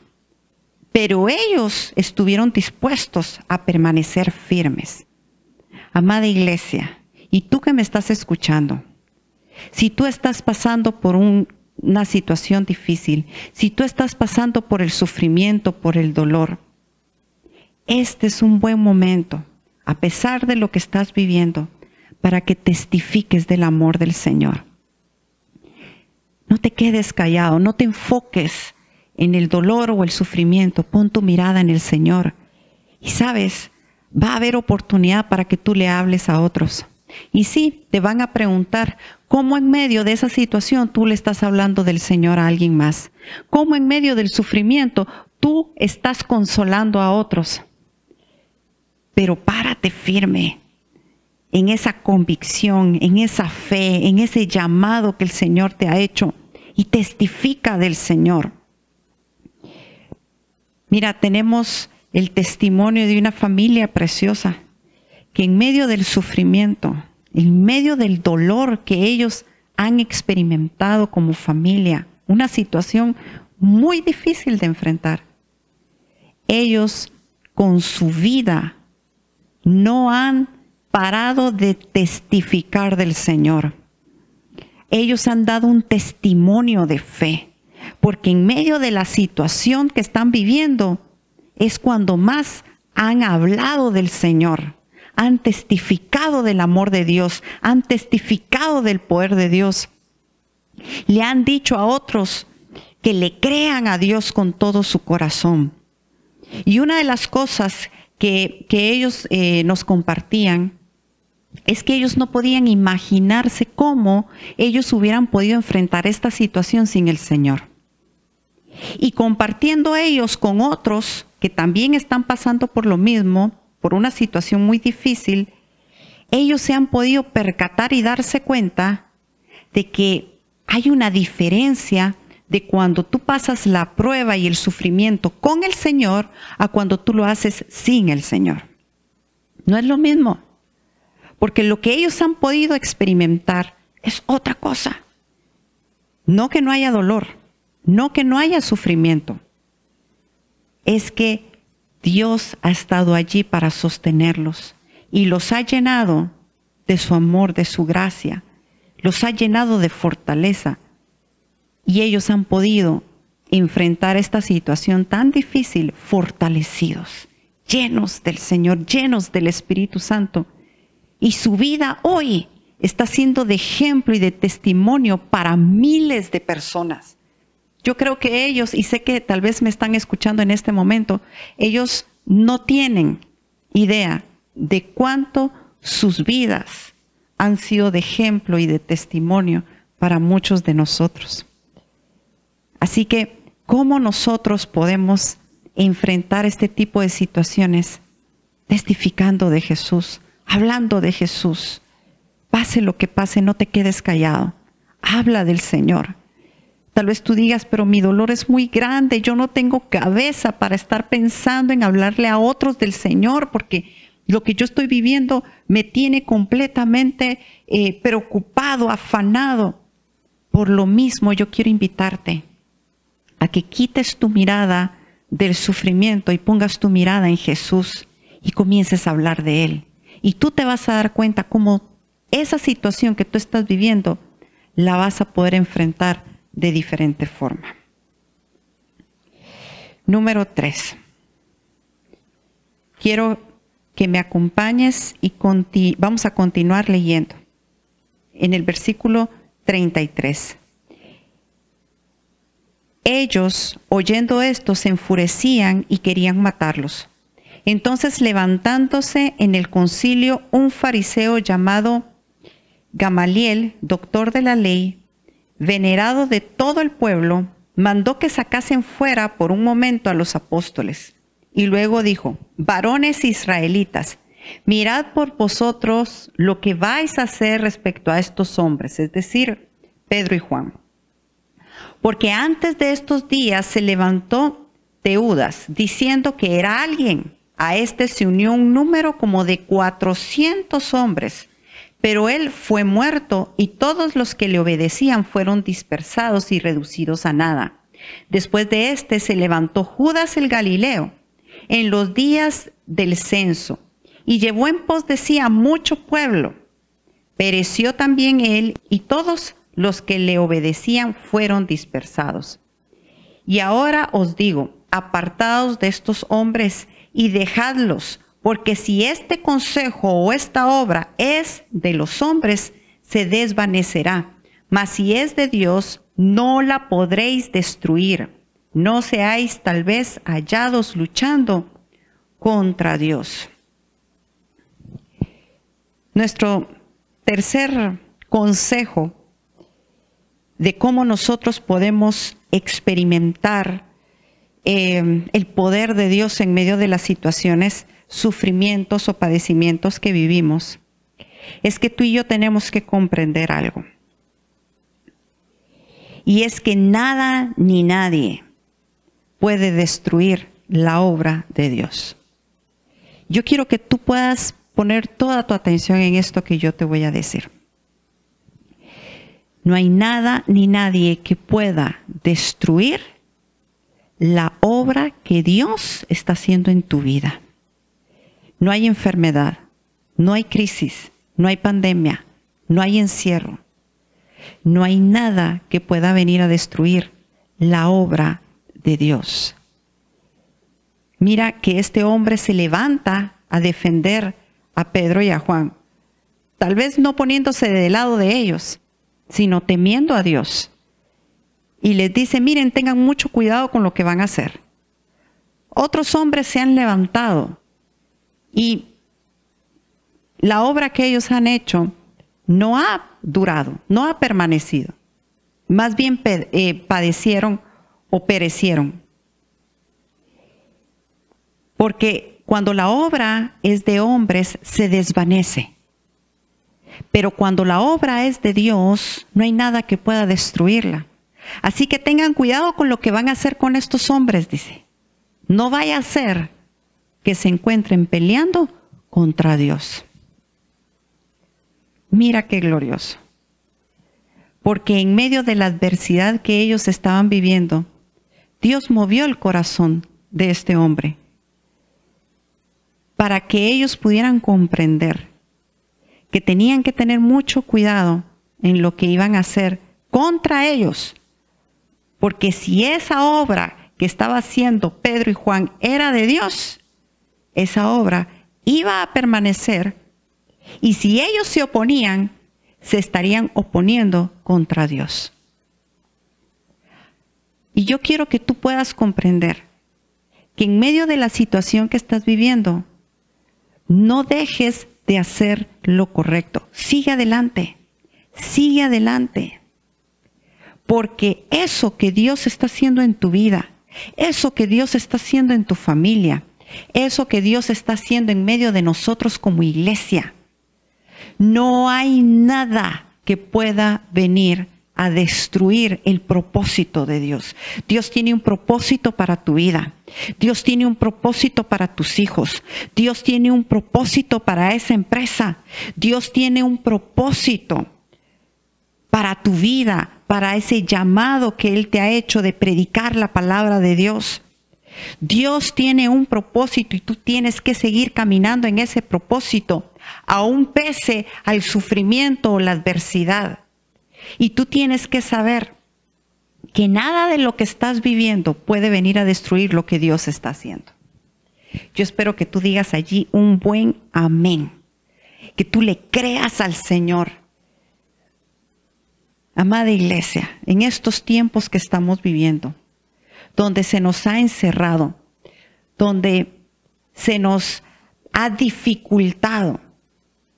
Pero ellos estuvieron dispuestos a permanecer firmes. Amada iglesia, y tú que me estás escuchando, si tú estás pasando por una situación difícil, si tú estás pasando por el sufrimiento, por el dolor, este es un buen momento, a pesar de lo que estás viviendo, para que testifiques del amor del Señor. No te quedes callado, no te enfoques en el dolor o el sufrimiento, pon tu mirada en el Señor. Y sabes, va a haber oportunidad para que tú le hables a otros. Y sí, te van a preguntar, ¿cómo en medio de esa situación tú le estás hablando del Señor a alguien más? ¿Cómo en medio del sufrimiento tú estás consolando a otros? Pero párate firme en esa convicción, en esa fe, en ese llamado que el Señor te ha hecho y testifica del Señor. Mira, tenemos el testimonio de una familia preciosa que en medio del sufrimiento, en medio del dolor que ellos han experimentado como familia, una situación muy difícil de enfrentar, ellos con su vida no han parado de testificar del Señor. Ellos han dado un testimonio de fe, porque en medio de la situación que están viviendo es cuando más han hablado del Señor han testificado del amor de Dios, han testificado del poder de Dios. Le han dicho a otros que le crean a Dios con todo su corazón. Y una de las cosas que, ellos eh, nos compartían es que ellos no podían imaginarse cómo ellos hubieran podido enfrentar esta situación sin el Señor. Y compartiendo ellos con otros que también están pasando por lo mismo, por una situación muy difícil, ellos se han podido percatar y darse cuenta de que hay una diferencia de cuando tú pasas la prueba y el sufrimiento con el Señor a cuando tú lo haces sin el Señor. No es lo mismo, porque lo que ellos han podido experimentar es otra cosa. No que no haya dolor, no que no haya sufrimiento, es que Dios ha estado allí para sostenerlos y los ha llenado de su amor, de su gracia. Los ha llenado de fortaleza y ellos han podido enfrentar esta situación tan difícil fortalecidos, llenos del Señor, llenos del Espíritu Santo. Y su vida hoy está siendo de ejemplo y de testimonio para miles de personas. Yo creo que ellos, y sé que tal vez me están escuchando en este momento, ellos no tienen idea de cuánto sus vidas han sido de ejemplo y de testimonio para muchos de nosotros. Así que, ¿cómo nosotros podemos enfrentar este tipo de situaciones? Testificando de Jesús, hablando de Jesús. Pase lo que pase, no te quedes callado. Habla del Señor. Tal vez tú digas, pero mi dolor es muy grande, yo no tengo cabeza para estar pensando en hablarle a otros del Señor, porque lo que yo estoy viviendo me tiene completamente eh, preocupado, afanado. Por lo mismo, yo quiero invitarte a que quites tu mirada del sufrimiento y pongas tu mirada en Jesús y comiences a hablar de Él. Y tú te vas a dar cuenta cómo esa situación que tú estás viviendo la vas a poder enfrentar de diferente forma. Número tres. Quiero que me acompañes y vamos a continuar leyendo en el versículo 33. Ellos, oyendo esto, se enfurecían y querían matarlos. Entonces, levantándose en el concilio un fariseo llamado Gamaliel, doctor de la ley, venerado de todo el pueblo, mandó que sacasen fuera por un momento a los apóstoles. Y luego dijo, varones israelitas, mirad por vosotros lo que vais a hacer respecto a estos hombres, es decir, Pedro y Juan. Porque antes de estos días se levantó Teudas diciendo que era alguien. A este se unió un número como de 400 hombres pero él fue muerto y todos los que le obedecían fueron dispersados y reducidos a nada. Después de éste se levantó Judas el Galileo en los días del censo y llevó en pos de sí a mucho pueblo. Pereció también él y todos los que le obedecían fueron dispersados. Y ahora os digo, apartados de estos hombres y dejadlos porque si este consejo o esta obra es de los hombres, se desvanecerá. Mas si es de Dios, no la podréis destruir. No seáis tal vez hallados luchando contra Dios. Nuestro tercer consejo de cómo nosotros podemos experimentar eh, el poder de Dios en medio de las situaciones sufrimientos o padecimientos que vivimos, es que tú y yo tenemos que comprender algo. Y es que nada ni nadie puede destruir la obra de Dios. Yo quiero que tú puedas poner toda tu atención en esto que yo te voy a decir. No hay nada ni nadie que pueda destruir la obra que Dios está haciendo en tu vida. No hay enfermedad, no hay crisis, no hay pandemia, no hay encierro. No hay nada que pueda venir a destruir la obra de Dios. Mira que este hombre se levanta a defender a Pedro y a Juan, tal vez no poniéndose del lado de ellos, sino temiendo a Dios. Y les dice, miren, tengan mucho cuidado con lo que van a hacer. Otros hombres se han levantado y la obra que ellos han hecho no ha durado, no ha permanecido. Más bien eh, padecieron o perecieron. Porque cuando la obra es de hombres, se desvanece. Pero cuando la obra es de Dios, no hay nada que pueda destruirla. Así que tengan cuidado con lo que van a hacer con estos hombres, dice. No vaya a ser que se encuentren peleando contra Dios. Mira qué glorioso. Porque en medio de la adversidad que ellos estaban viviendo, Dios movió el corazón de este hombre para que ellos pudieran comprender que tenían que tener mucho cuidado en lo que iban a hacer contra ellos. Porque si esa obra que estaba haciendo Pedro y Juan era de Dios, esa obra iba a permanecer y si ellos se oponían, se estarían oponiendo contra Dios. Y yo quiero que tú puedas comprender que en medio de la situación que estás viviendo, no dejes de hacer lo correcto. Sigue adelante, sigue adelante. Porque eso que Dios está haciendo en tu vida, eso que Dios está haciendo en tu familia, eso que Dios está haciendo en medio de nosotros como iglesia, no hay nada que pueda venir a destruir el propósito de Dios. Dios tiene un propósito para tu vida. Dios tiene un propósito para tus hijos. Dios tiene un propósito para esa empresa. Dios tiene un propósito para tu vida, para ese llamado que Él te ha hecho de predicar la palabra de Dios. Dios tiene un propósito y tú tienes que seguir caminando en ese propósito, aún pese al sufrimiento o la adversidad. Y tú tienes que saber que nada de lo que estás viviendo puede venir a destruir lo que Dios está haciendo. Yo espero que tú digas allí un buen amén, que tú le creas al Señor. Amada iglesia, en estos tiempos que estamos viviendo, donde se nos ha encerrado, donde se nos ha dificultado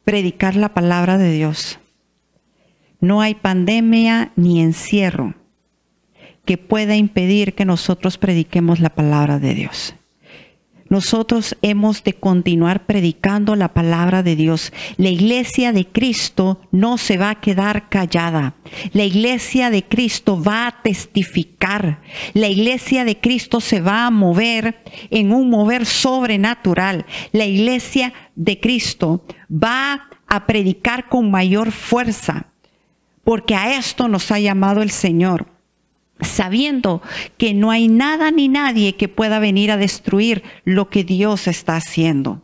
predicar la palabra de Dios, no hay pandemia ni encierro que pueda impedir que nosotros prediquemos la palabra de Dios. Nosotros hemos de continuar predicando la palabra de Dios. La iglesia de Cristo no se va a quedar callada. La iglesia de Cristo va a testificar. La iglesia de Cristo se va a mover en un mover sobrenatural. La iglesia de Cristo va a predicar con mayor fuerza porque a esto nos ha llamado el Señor, sabiendo que no hay nada ni nadie que pueda venir a destruir lo que Dios está haciendo.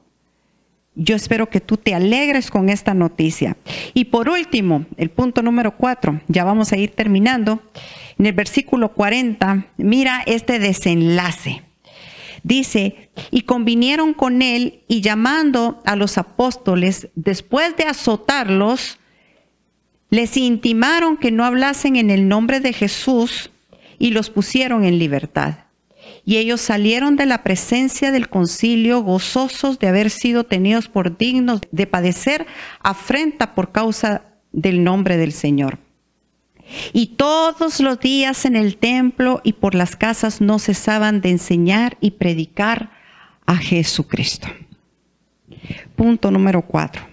Yo espero que tú te alegres con esta noticia. Y por último, el punto número cuatro, ya vamos a ir terminando. En el versículo 40, mira este desenlace. Dice, y convinieron con él y llamando a los apóstoles, después de azotarlos, les intimaron que no hablasen en el nombre de Jesús y los pusieron en libertad. Y ellos salieron de la presencia del concilio gozosos de haber sido tenidos por dignos de padecer afrenta por causa del nombre del Señor. Y todos los días en el templo y por las casas no cesaban de enseñar y predicar a Jesucristo. Punto número cuatro.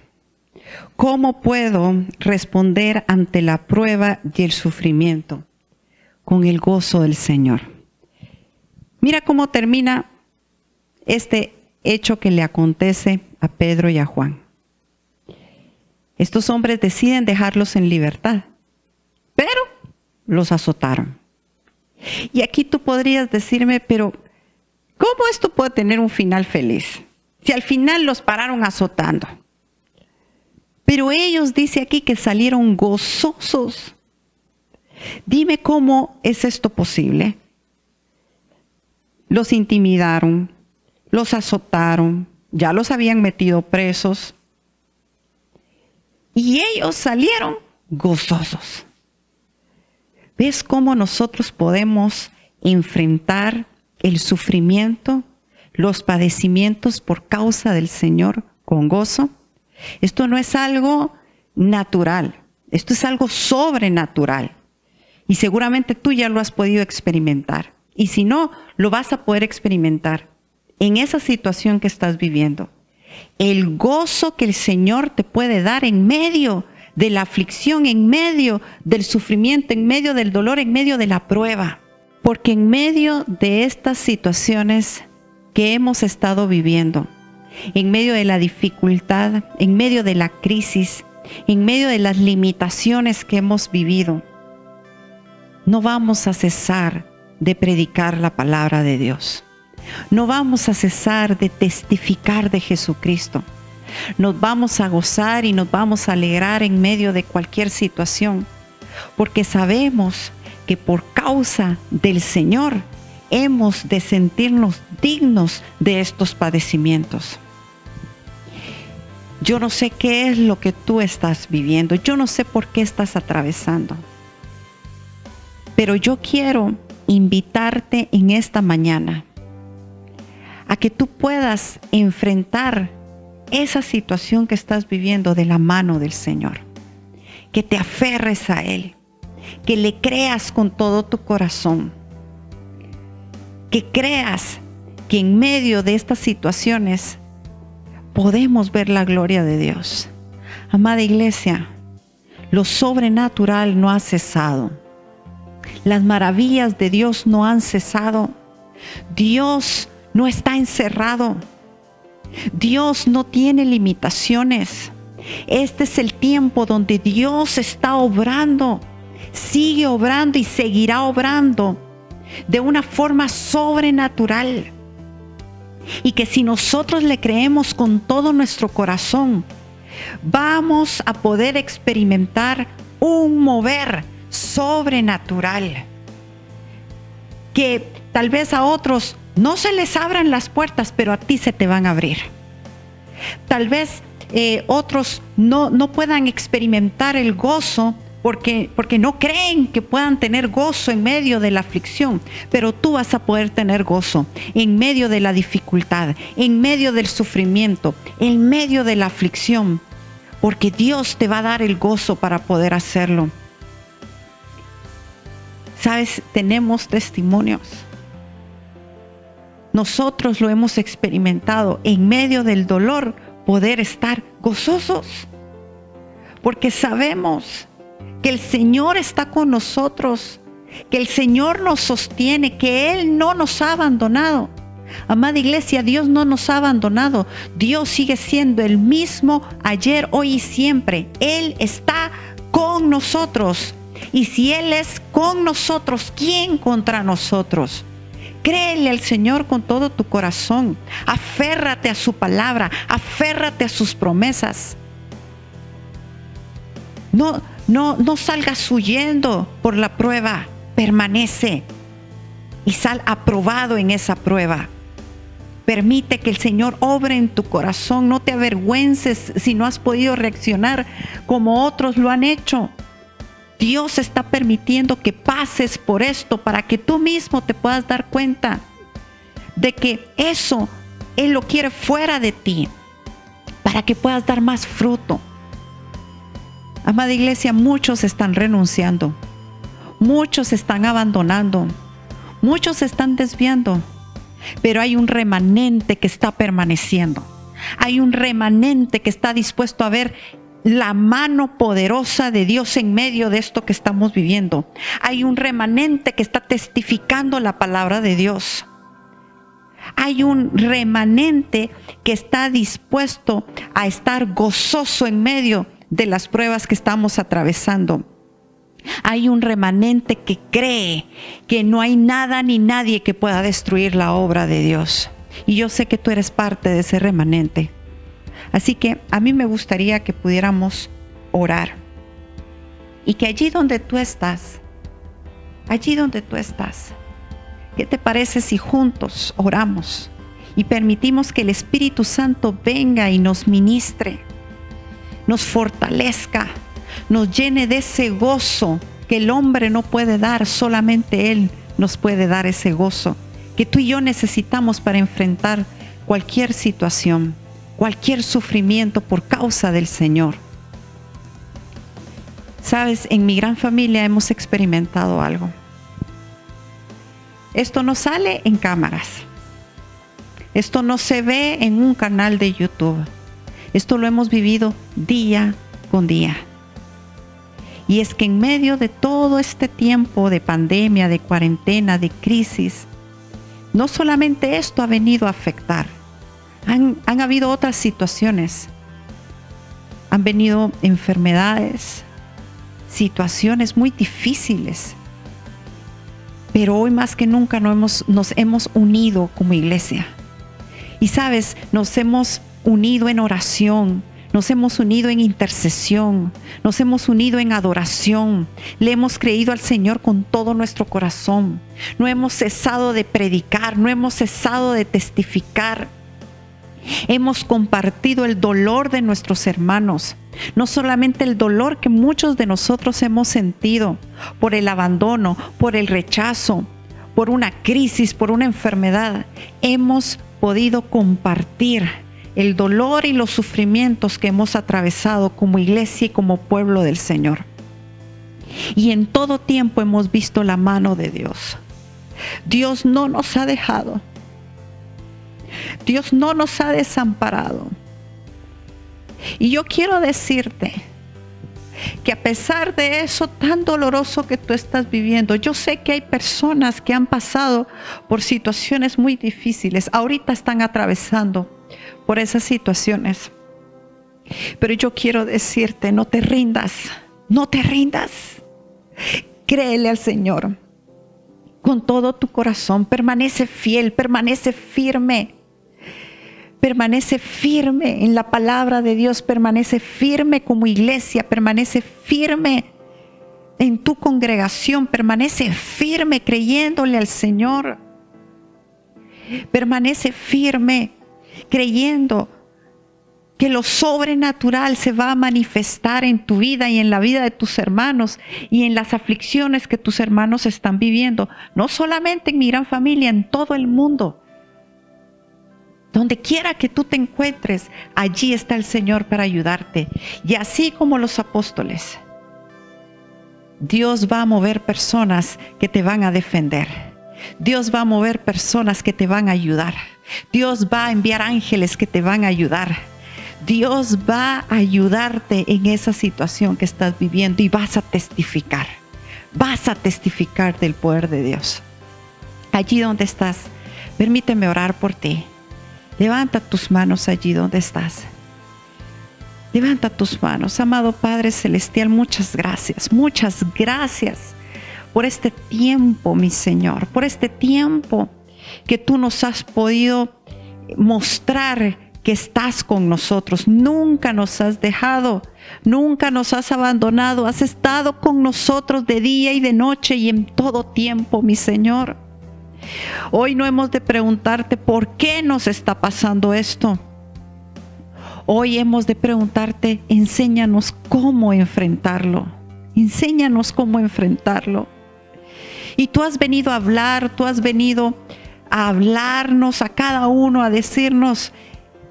¿Cómo puedo responder ante la prueba y el sufrimiento? Con el gozo del Señor. Mira cómo termina este hecho que le acontece a Pedro y a Juan. Estos hombres deciden dejarlos en libertad, pero los azotaron. Y aquí tú podrías decirme, pero ¿cómo esto puede tener un final feliz? Si al final los pararon azotando. Pero ellos dice aquí que salieron gozosos. Dime cómo es esto posible. Los intimidaron, los azotaron, ya los habían metido presos. Y ellos salieron gozosos. ¿Ves cómo nosotros podemos enfrentar el sufrimiento, los padecimientos por causa del Señor con gozo? Esto no es algo natural, esto es algo sobrenatural. Y seguramente tú ya lo has podido experimentar. Y si no, lo vas a poder experimentar en esa situación que estás viviendo. El gozo que el Señor te puede dar en medio de la aflicción, en medio del sufrimiento, en medio del dolor, en medio de la prueba. Porque en medio de estas situaciones que hemos estado viviendo, en medio de la dificultad, en medio de la crisis, en medio de las limitaciones que hemos vivido, no vamos a cesar de predicar la palabra de Dios. No vamos a cesar de testificar de Jesucristo. Nos vamos a gozar y nos vamos a alegrar en medio de cualquier situación, porque sabemos que por causa del Señor hemos de sentirnos dignos de estos padecimientos. Yo no sé qué es lo que tú estás viviendo, yo no sé por qué estás atravesando, pero yo quiero invitarte en esta mañana a que tú puedas enfrentar esa situación que estás viviendo de la mano del Señor. Que te aferres a Él, que le creas con todo tu corazón, que creas que en medio de estas situaciones podemos ver la gloria de Dios. Amada iglesia, lo sobrenatural no ha cesado. Las maravillas de Dios no han cesado. Dios no está encerrado. Dios no tiene limitaciones. Este es el tiempo donde Dios está obrando, sigue obrando y seguirá obrando de una forma sobrenatural. Y que si nosotros le creemos con todo nuestro corazón, vamos a poder experimentar un mover sobrenatural. Que tal vez a otros no se les abran las puertas, pero a ti se te van a abrir. Tal vez eh, otros no, no puedan experimentar el gozo porque, porque, no creen que puedan tener gozo en medio de la aflicción, pero tú vas a poder tener gozo en medio de la dificultad, en medio del sufrimiento, en medio de la aflicción, porque Dios te va a dar el gozo para poder hacerlo. Sabes, tenemos testimonios nosotros lo hemos experimentado en medio del dolor, poder estar gozosos. Porque sabemos que el Señor está con nosotros, que el Señor nos sostiene, que Él no nos ha abandonado. Amada iglesia, Dios no nos ha abandonado. Dios sigue siendo el mismo ayer, hoy y siempre. Él está con nosotros. Y si Él es con nosotros, ¿quién contra nosotros? Créele al Señor con todo tu corazón. Aférrate a su palabra. Aférrate a sus promesas. No, no, no salgas huyendo por la prueba. Permanece y sal aprobado en esa prueba. Permite que el Señor obre en tu corazón. No te avergüences si no has podido reaccionar como otros lo han hecho. Dios está permitiendo que pases por esto para que tú mismo te puedas dar cuenta de que eso Él lo quiere fuera de ti, para que puedas dar más fruto. Amada iglesia, muchos están renunciando, muchos están abandonando, muchos están desviando, pero hay un remanente que está permaneciendo. Hay un remanente que está dispuesto a ver la mano poderosa de Dios en medio de esto que estamos viviendo. Hay un remanente que está testificando la palabra de Dios. Hay un remanente que está dispuesto a estar gozoso en medio de las pruebas que estamos atravesando. Hay un remanente que cree que no hay nada ni nadie que pueda destruir la obra de Dios. Y yo sé que tú eres parte de ese remanente. Así que a mí me gustaría que pudiéramos orar. Y que allí donde tú estás, allí donde tú estás, ¿qué te parece si juntos oramos y permitimos que el Espíritu Santo venga y nos ministre, nos fortalezca, nos llene de ese gozo que el hombre no puede dar, solamente Él nos puede dar ese gozo que tú y yo necesitamos para enfrentar cualquier situación cualquier sufrimiento por causa del Señor. Sabes, en mi gran familia hemos experimentado algo. Esto no sale en cámaras. Esto no se ve en un canal de YouTube. Esto lo hemos vivido día con día. Y es que en medio de todo este tiempo de pandemia, de cuarentena, de crisis, no solamente esto ha venido a afectar, han, habido otras situaciones. Han venido enfermedades, situaciones muy difíciles. Pero hoy más que nunca nos hemos, nos hemos unido como iglesia. Y sabes, nos hemos unido en oración, nos hemos unido en intercesión, nos hemos unido en adoración, le hemos creído al Señor con todo nuestro corazón, no hemos cesado de predicar, no hemos cesado de testificar. Hemos compartido el dolor de nuestros hermanos, no solamente el dolor que muchos de nosotros hemos sentido por el abandono, por el rechazo, por una crisis, por una enfermedad, hemos podido compartir el dolor y los sufrimientos que hemos atravesado como iglesia y como pueblo del Señor. Y en todo tiempo hemos visto la mano de Dios. Dios no nos ha dejado. Dios no nos ha desamparado. Y yo quiero decirte que a pesar de eso tan doloroso que tú estás viviendo, yo sé que hay personas que han pasado por situaciones muy difíciles, ahorita están atravesando por esas situaciones. Pero yo quiero decirte, no te rindas, no te rindas. Créele al Señor con todo tu corazón, permanece fiel, permanece firme. Permanece firme en la palabra de Dios, permanece firme como iglesia, permanece firme en tu congregación, permanece firme creyéndole al Señor. Permanece firme creyendo que lo sobrenatural se va a manifestar en tu vida y en la vida de tus hermanos y en las aflicciones que tus hermanos están viviendo, no solamente en mi gran familia, en todo el mundo. Donde quiera que tú te encuentres, allí está el Señor para ayudarte. Y así como los apóstoles, Dios va a mover personas que te van a defender. Dios va a mover personas que te van a ayudar. Dios va a enviar ángeles que te van a ayudar. Dios va a ayudarte en esa situación que estás viviendo y vas a testificar. Vas a testificar del poder de Dios. Allí donde estás, permíteme orar por ti. Levanta tus manos allí donde estás. Levanta tus manos, amado Padre Celestial, muchas gracias, muchas gracias por este tiempo, mi Señor, por este tiempo que tú nos has podido mostrar que estás con nosotros. Nunca nos has dejado, nunca nos has abandonado. Has estado con nosotros de día y de noche y en todo tiempo, mi Señor. Hoy no hemos de preguntarte por qué nos está pasando esto. Hoy hemos de preguntarte, enséñanos cómo enfrentarlo. Enséñanos cómo enfrentarlo. Y tú has venido a hablar, tú has venido a hablarnos a cada uno, a decirnos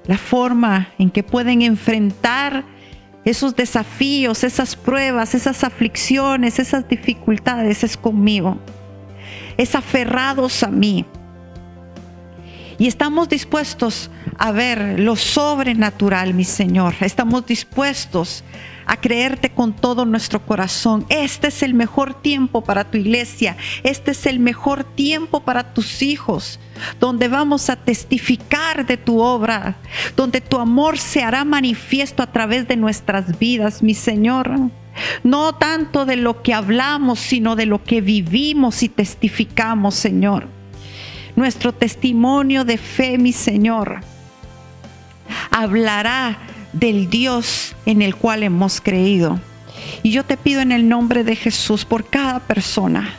la forma en que pueden enfrentar esos desafíos, esas pruebas, esas aflicciones, esas dificultades, es conmigo. Es aferrados a mí. Y estamos dispuestos a ver lo sobrenatural, mi Señor. Estamos dispuestos a creerte con todo nuestro corazón. Este es el mejor tiempo para tu iglesia. Este es el mejor tiempo para tus hijos, donde vamos a testificar de tu obra, donde tu amor se hará manifiesto a través de nuestras vidas, mi Señor. No tanto de lo que hablamos, sino de lo que vivimos y testificamos, Señor. Nuestro testimonio de fe, mi Señor, hablará del Dios en el cual hemos creído. Y yo te pido en el nombre de Jesús por cada persona,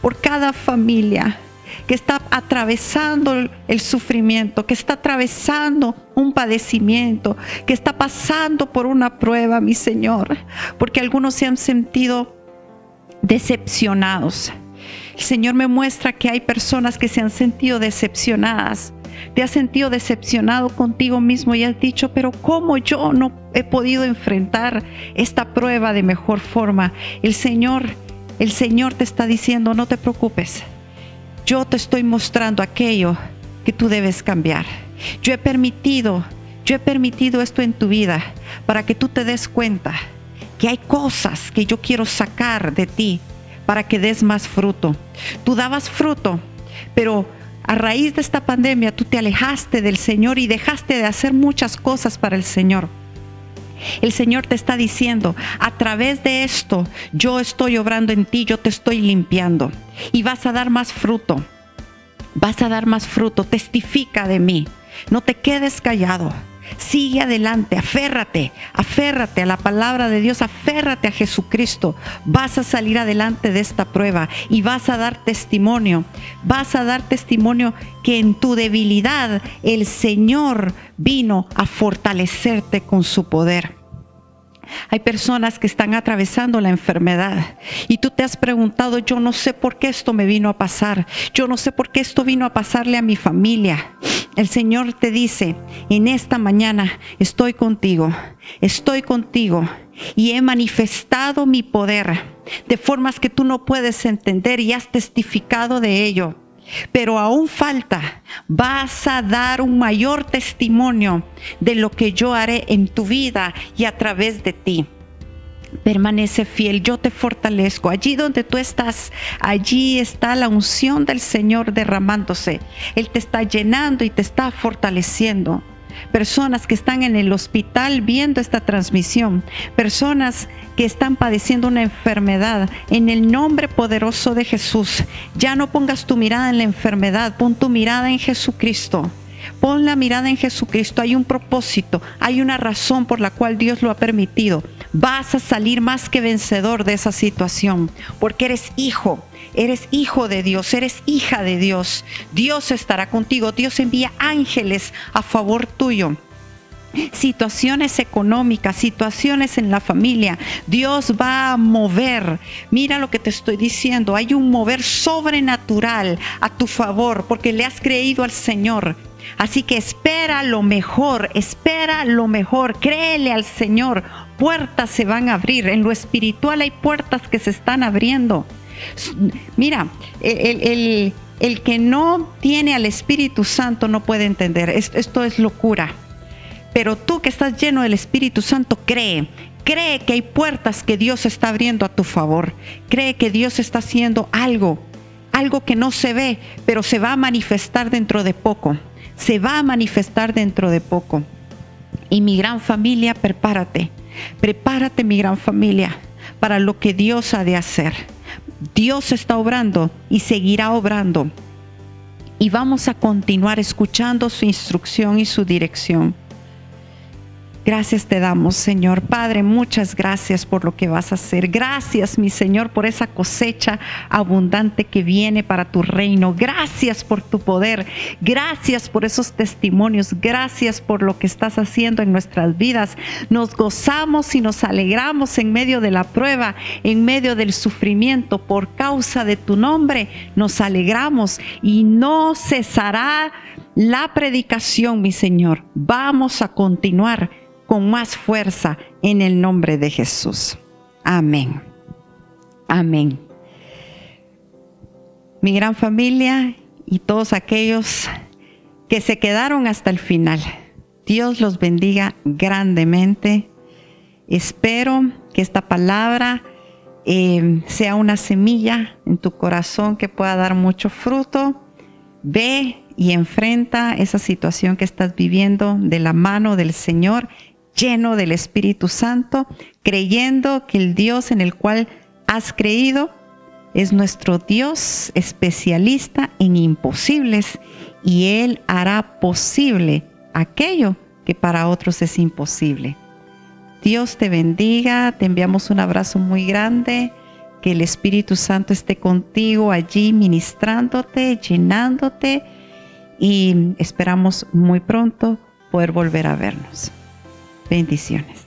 por cada familia que está atravesando el sufrimiento, que está atravesando un padecimiento, que está pasando por una prueba, mi Señor, porque algunos se han sentido decepcionados. El Señor me muestra que hay personas que se han sentido decepcionadas te has sentido decepcionado contigo mismo y has dicho, pero ¿cómo yo no he podido enfrentar esta prueba de mejor forma? El Señor, el Señor te está diciendo, no te preocupes. Yo te estoy mostrando aquello que tú debes cambiar. Yo he permitido, yo he permitido esto en tu vida para que tú te des cuenta que hay cosas que yo quiero sacar de ti para que des más fruto. Tú dabas fruto, pero a raíz de esta pandemia tú te alejaste del Señor y dejaste de hacer muchas cosas para el Señor. El Señor te está diciendo, a través de esto yo estoy obrando en ti, yo te estoy limpiando y vas a dar más fruto. Vas a dar más fruto, testifica de mí. No te quedes callado. Sigue adelante, aférrate, aférrate a la palabra de Dios, aférrate a Jesucristo. Vas a salir adelante de esta prueba y vas a dar testimonio. Vas a dar testimonio que en tu debilidad el Señor vino a fortalecerte con su poder. Hay personas que están atravesando la enfermedad. Y tú te has preguntado, yo no sé por qué esto me vino a pasar, yo no sé por qué esto vino a pasarle a mi familia. El Señor te dice, en esta mañana estoy contigo, estoy contigo. Y he manifestado mi poder de formas que tú no puedes entender y has testificado de ello pero aún falta. Vas a dar un mayor testimonio de lo que yo haré en tu vida y a través de ti. Permanece fiel, yo te fortalezco. Allí donde tú estás, allí está la unción del Señor derramándose. Él te está llenando y te está fortaleciendo personas que están en el hospital viendo esta transmisión, personas que están padeciendo una enfermedad, en el nombre poderoso de Jesús, ya no pongas tu mirada en la enfermedad, pon tu mirada en Jesucristo. Pon la mirada en Jesucristo. Hay un propósito, hay una razón por la cual Dios lo ha permitido. Vas a salir más que vencedor de esa situación, porque eres hijo, Eres hijo de Dios, eres hija de Dios. Dios estará contigo. Dios envía ángeles a favor tuyo situaciones económicas, situaciones en la familia. Dios va a mover. Mira lo que te estoy diciendo. Hay un mover sobrenatural a tu favor porque le has creído al Señor. Así que espera lo mejor, espera lo mejor, créele al Señor. Puertas se van a abrir. En lo espiritual hay puertas que se están abriendo. Mira, el, que no tiene al Espíritu Santo no puede entender. Esto es locura. Pero tú que estás lleno del Espíritu Santo, cree. Cree que hay puertas que Dios está abriendo a tu favor. Cree que Dios está haciendo algo. Algo que no se ve, pero se va a manifestar dentro de poco. Se va a manifestar dentro de poco. Y mi gran familia, prepárate. Prepárate, mi gran familia, para lo que Dios ha de hacer. Dios está obrando y seguirá obrando. Y vamos a continuar escuchando su instrucción y su dirección. Gracias te damos, Señor. Padre, muchas gracias por lo que vas a hacer. Gracias, mi Señor, por esa cosecha abundante que viene para tu reino. Gracias por tu poder. Gracias por esos testimonios. Gracias por lo que estás haciendo en nuestras vidas. Nos gozamos y nos alegramos en medio de la prueba, en medio del sufrimiento. Por causa de tu nombre, nos alegramos y no cesará la predicación, mi Señor. Vamos a continuar con más fuerza en el nombre de Jesús. Amén. Amén. Mi gran familia y todos aquellos que se quedaron hasta el final, Dios los bendiga grandemente. Espero que esta palabra eh, sea una semilla en tu corazón que pueda dar mucho fruto. Ve y enfrenta esa situación que estás viviendo de la mano del Señor lleno del Espíritu Santo, creyendo que el Dios en el cual has creído es nuestro Dios especialista en imposibles y Él hará posible aquello que para otros es imposible. Dios te bendiga, te enviamos un abrazo muy grande, que el Espíritu Santo esté contigo allí ministrándote, llenándote y esperamos muy pronto poder volver a vernos. Bendiciones.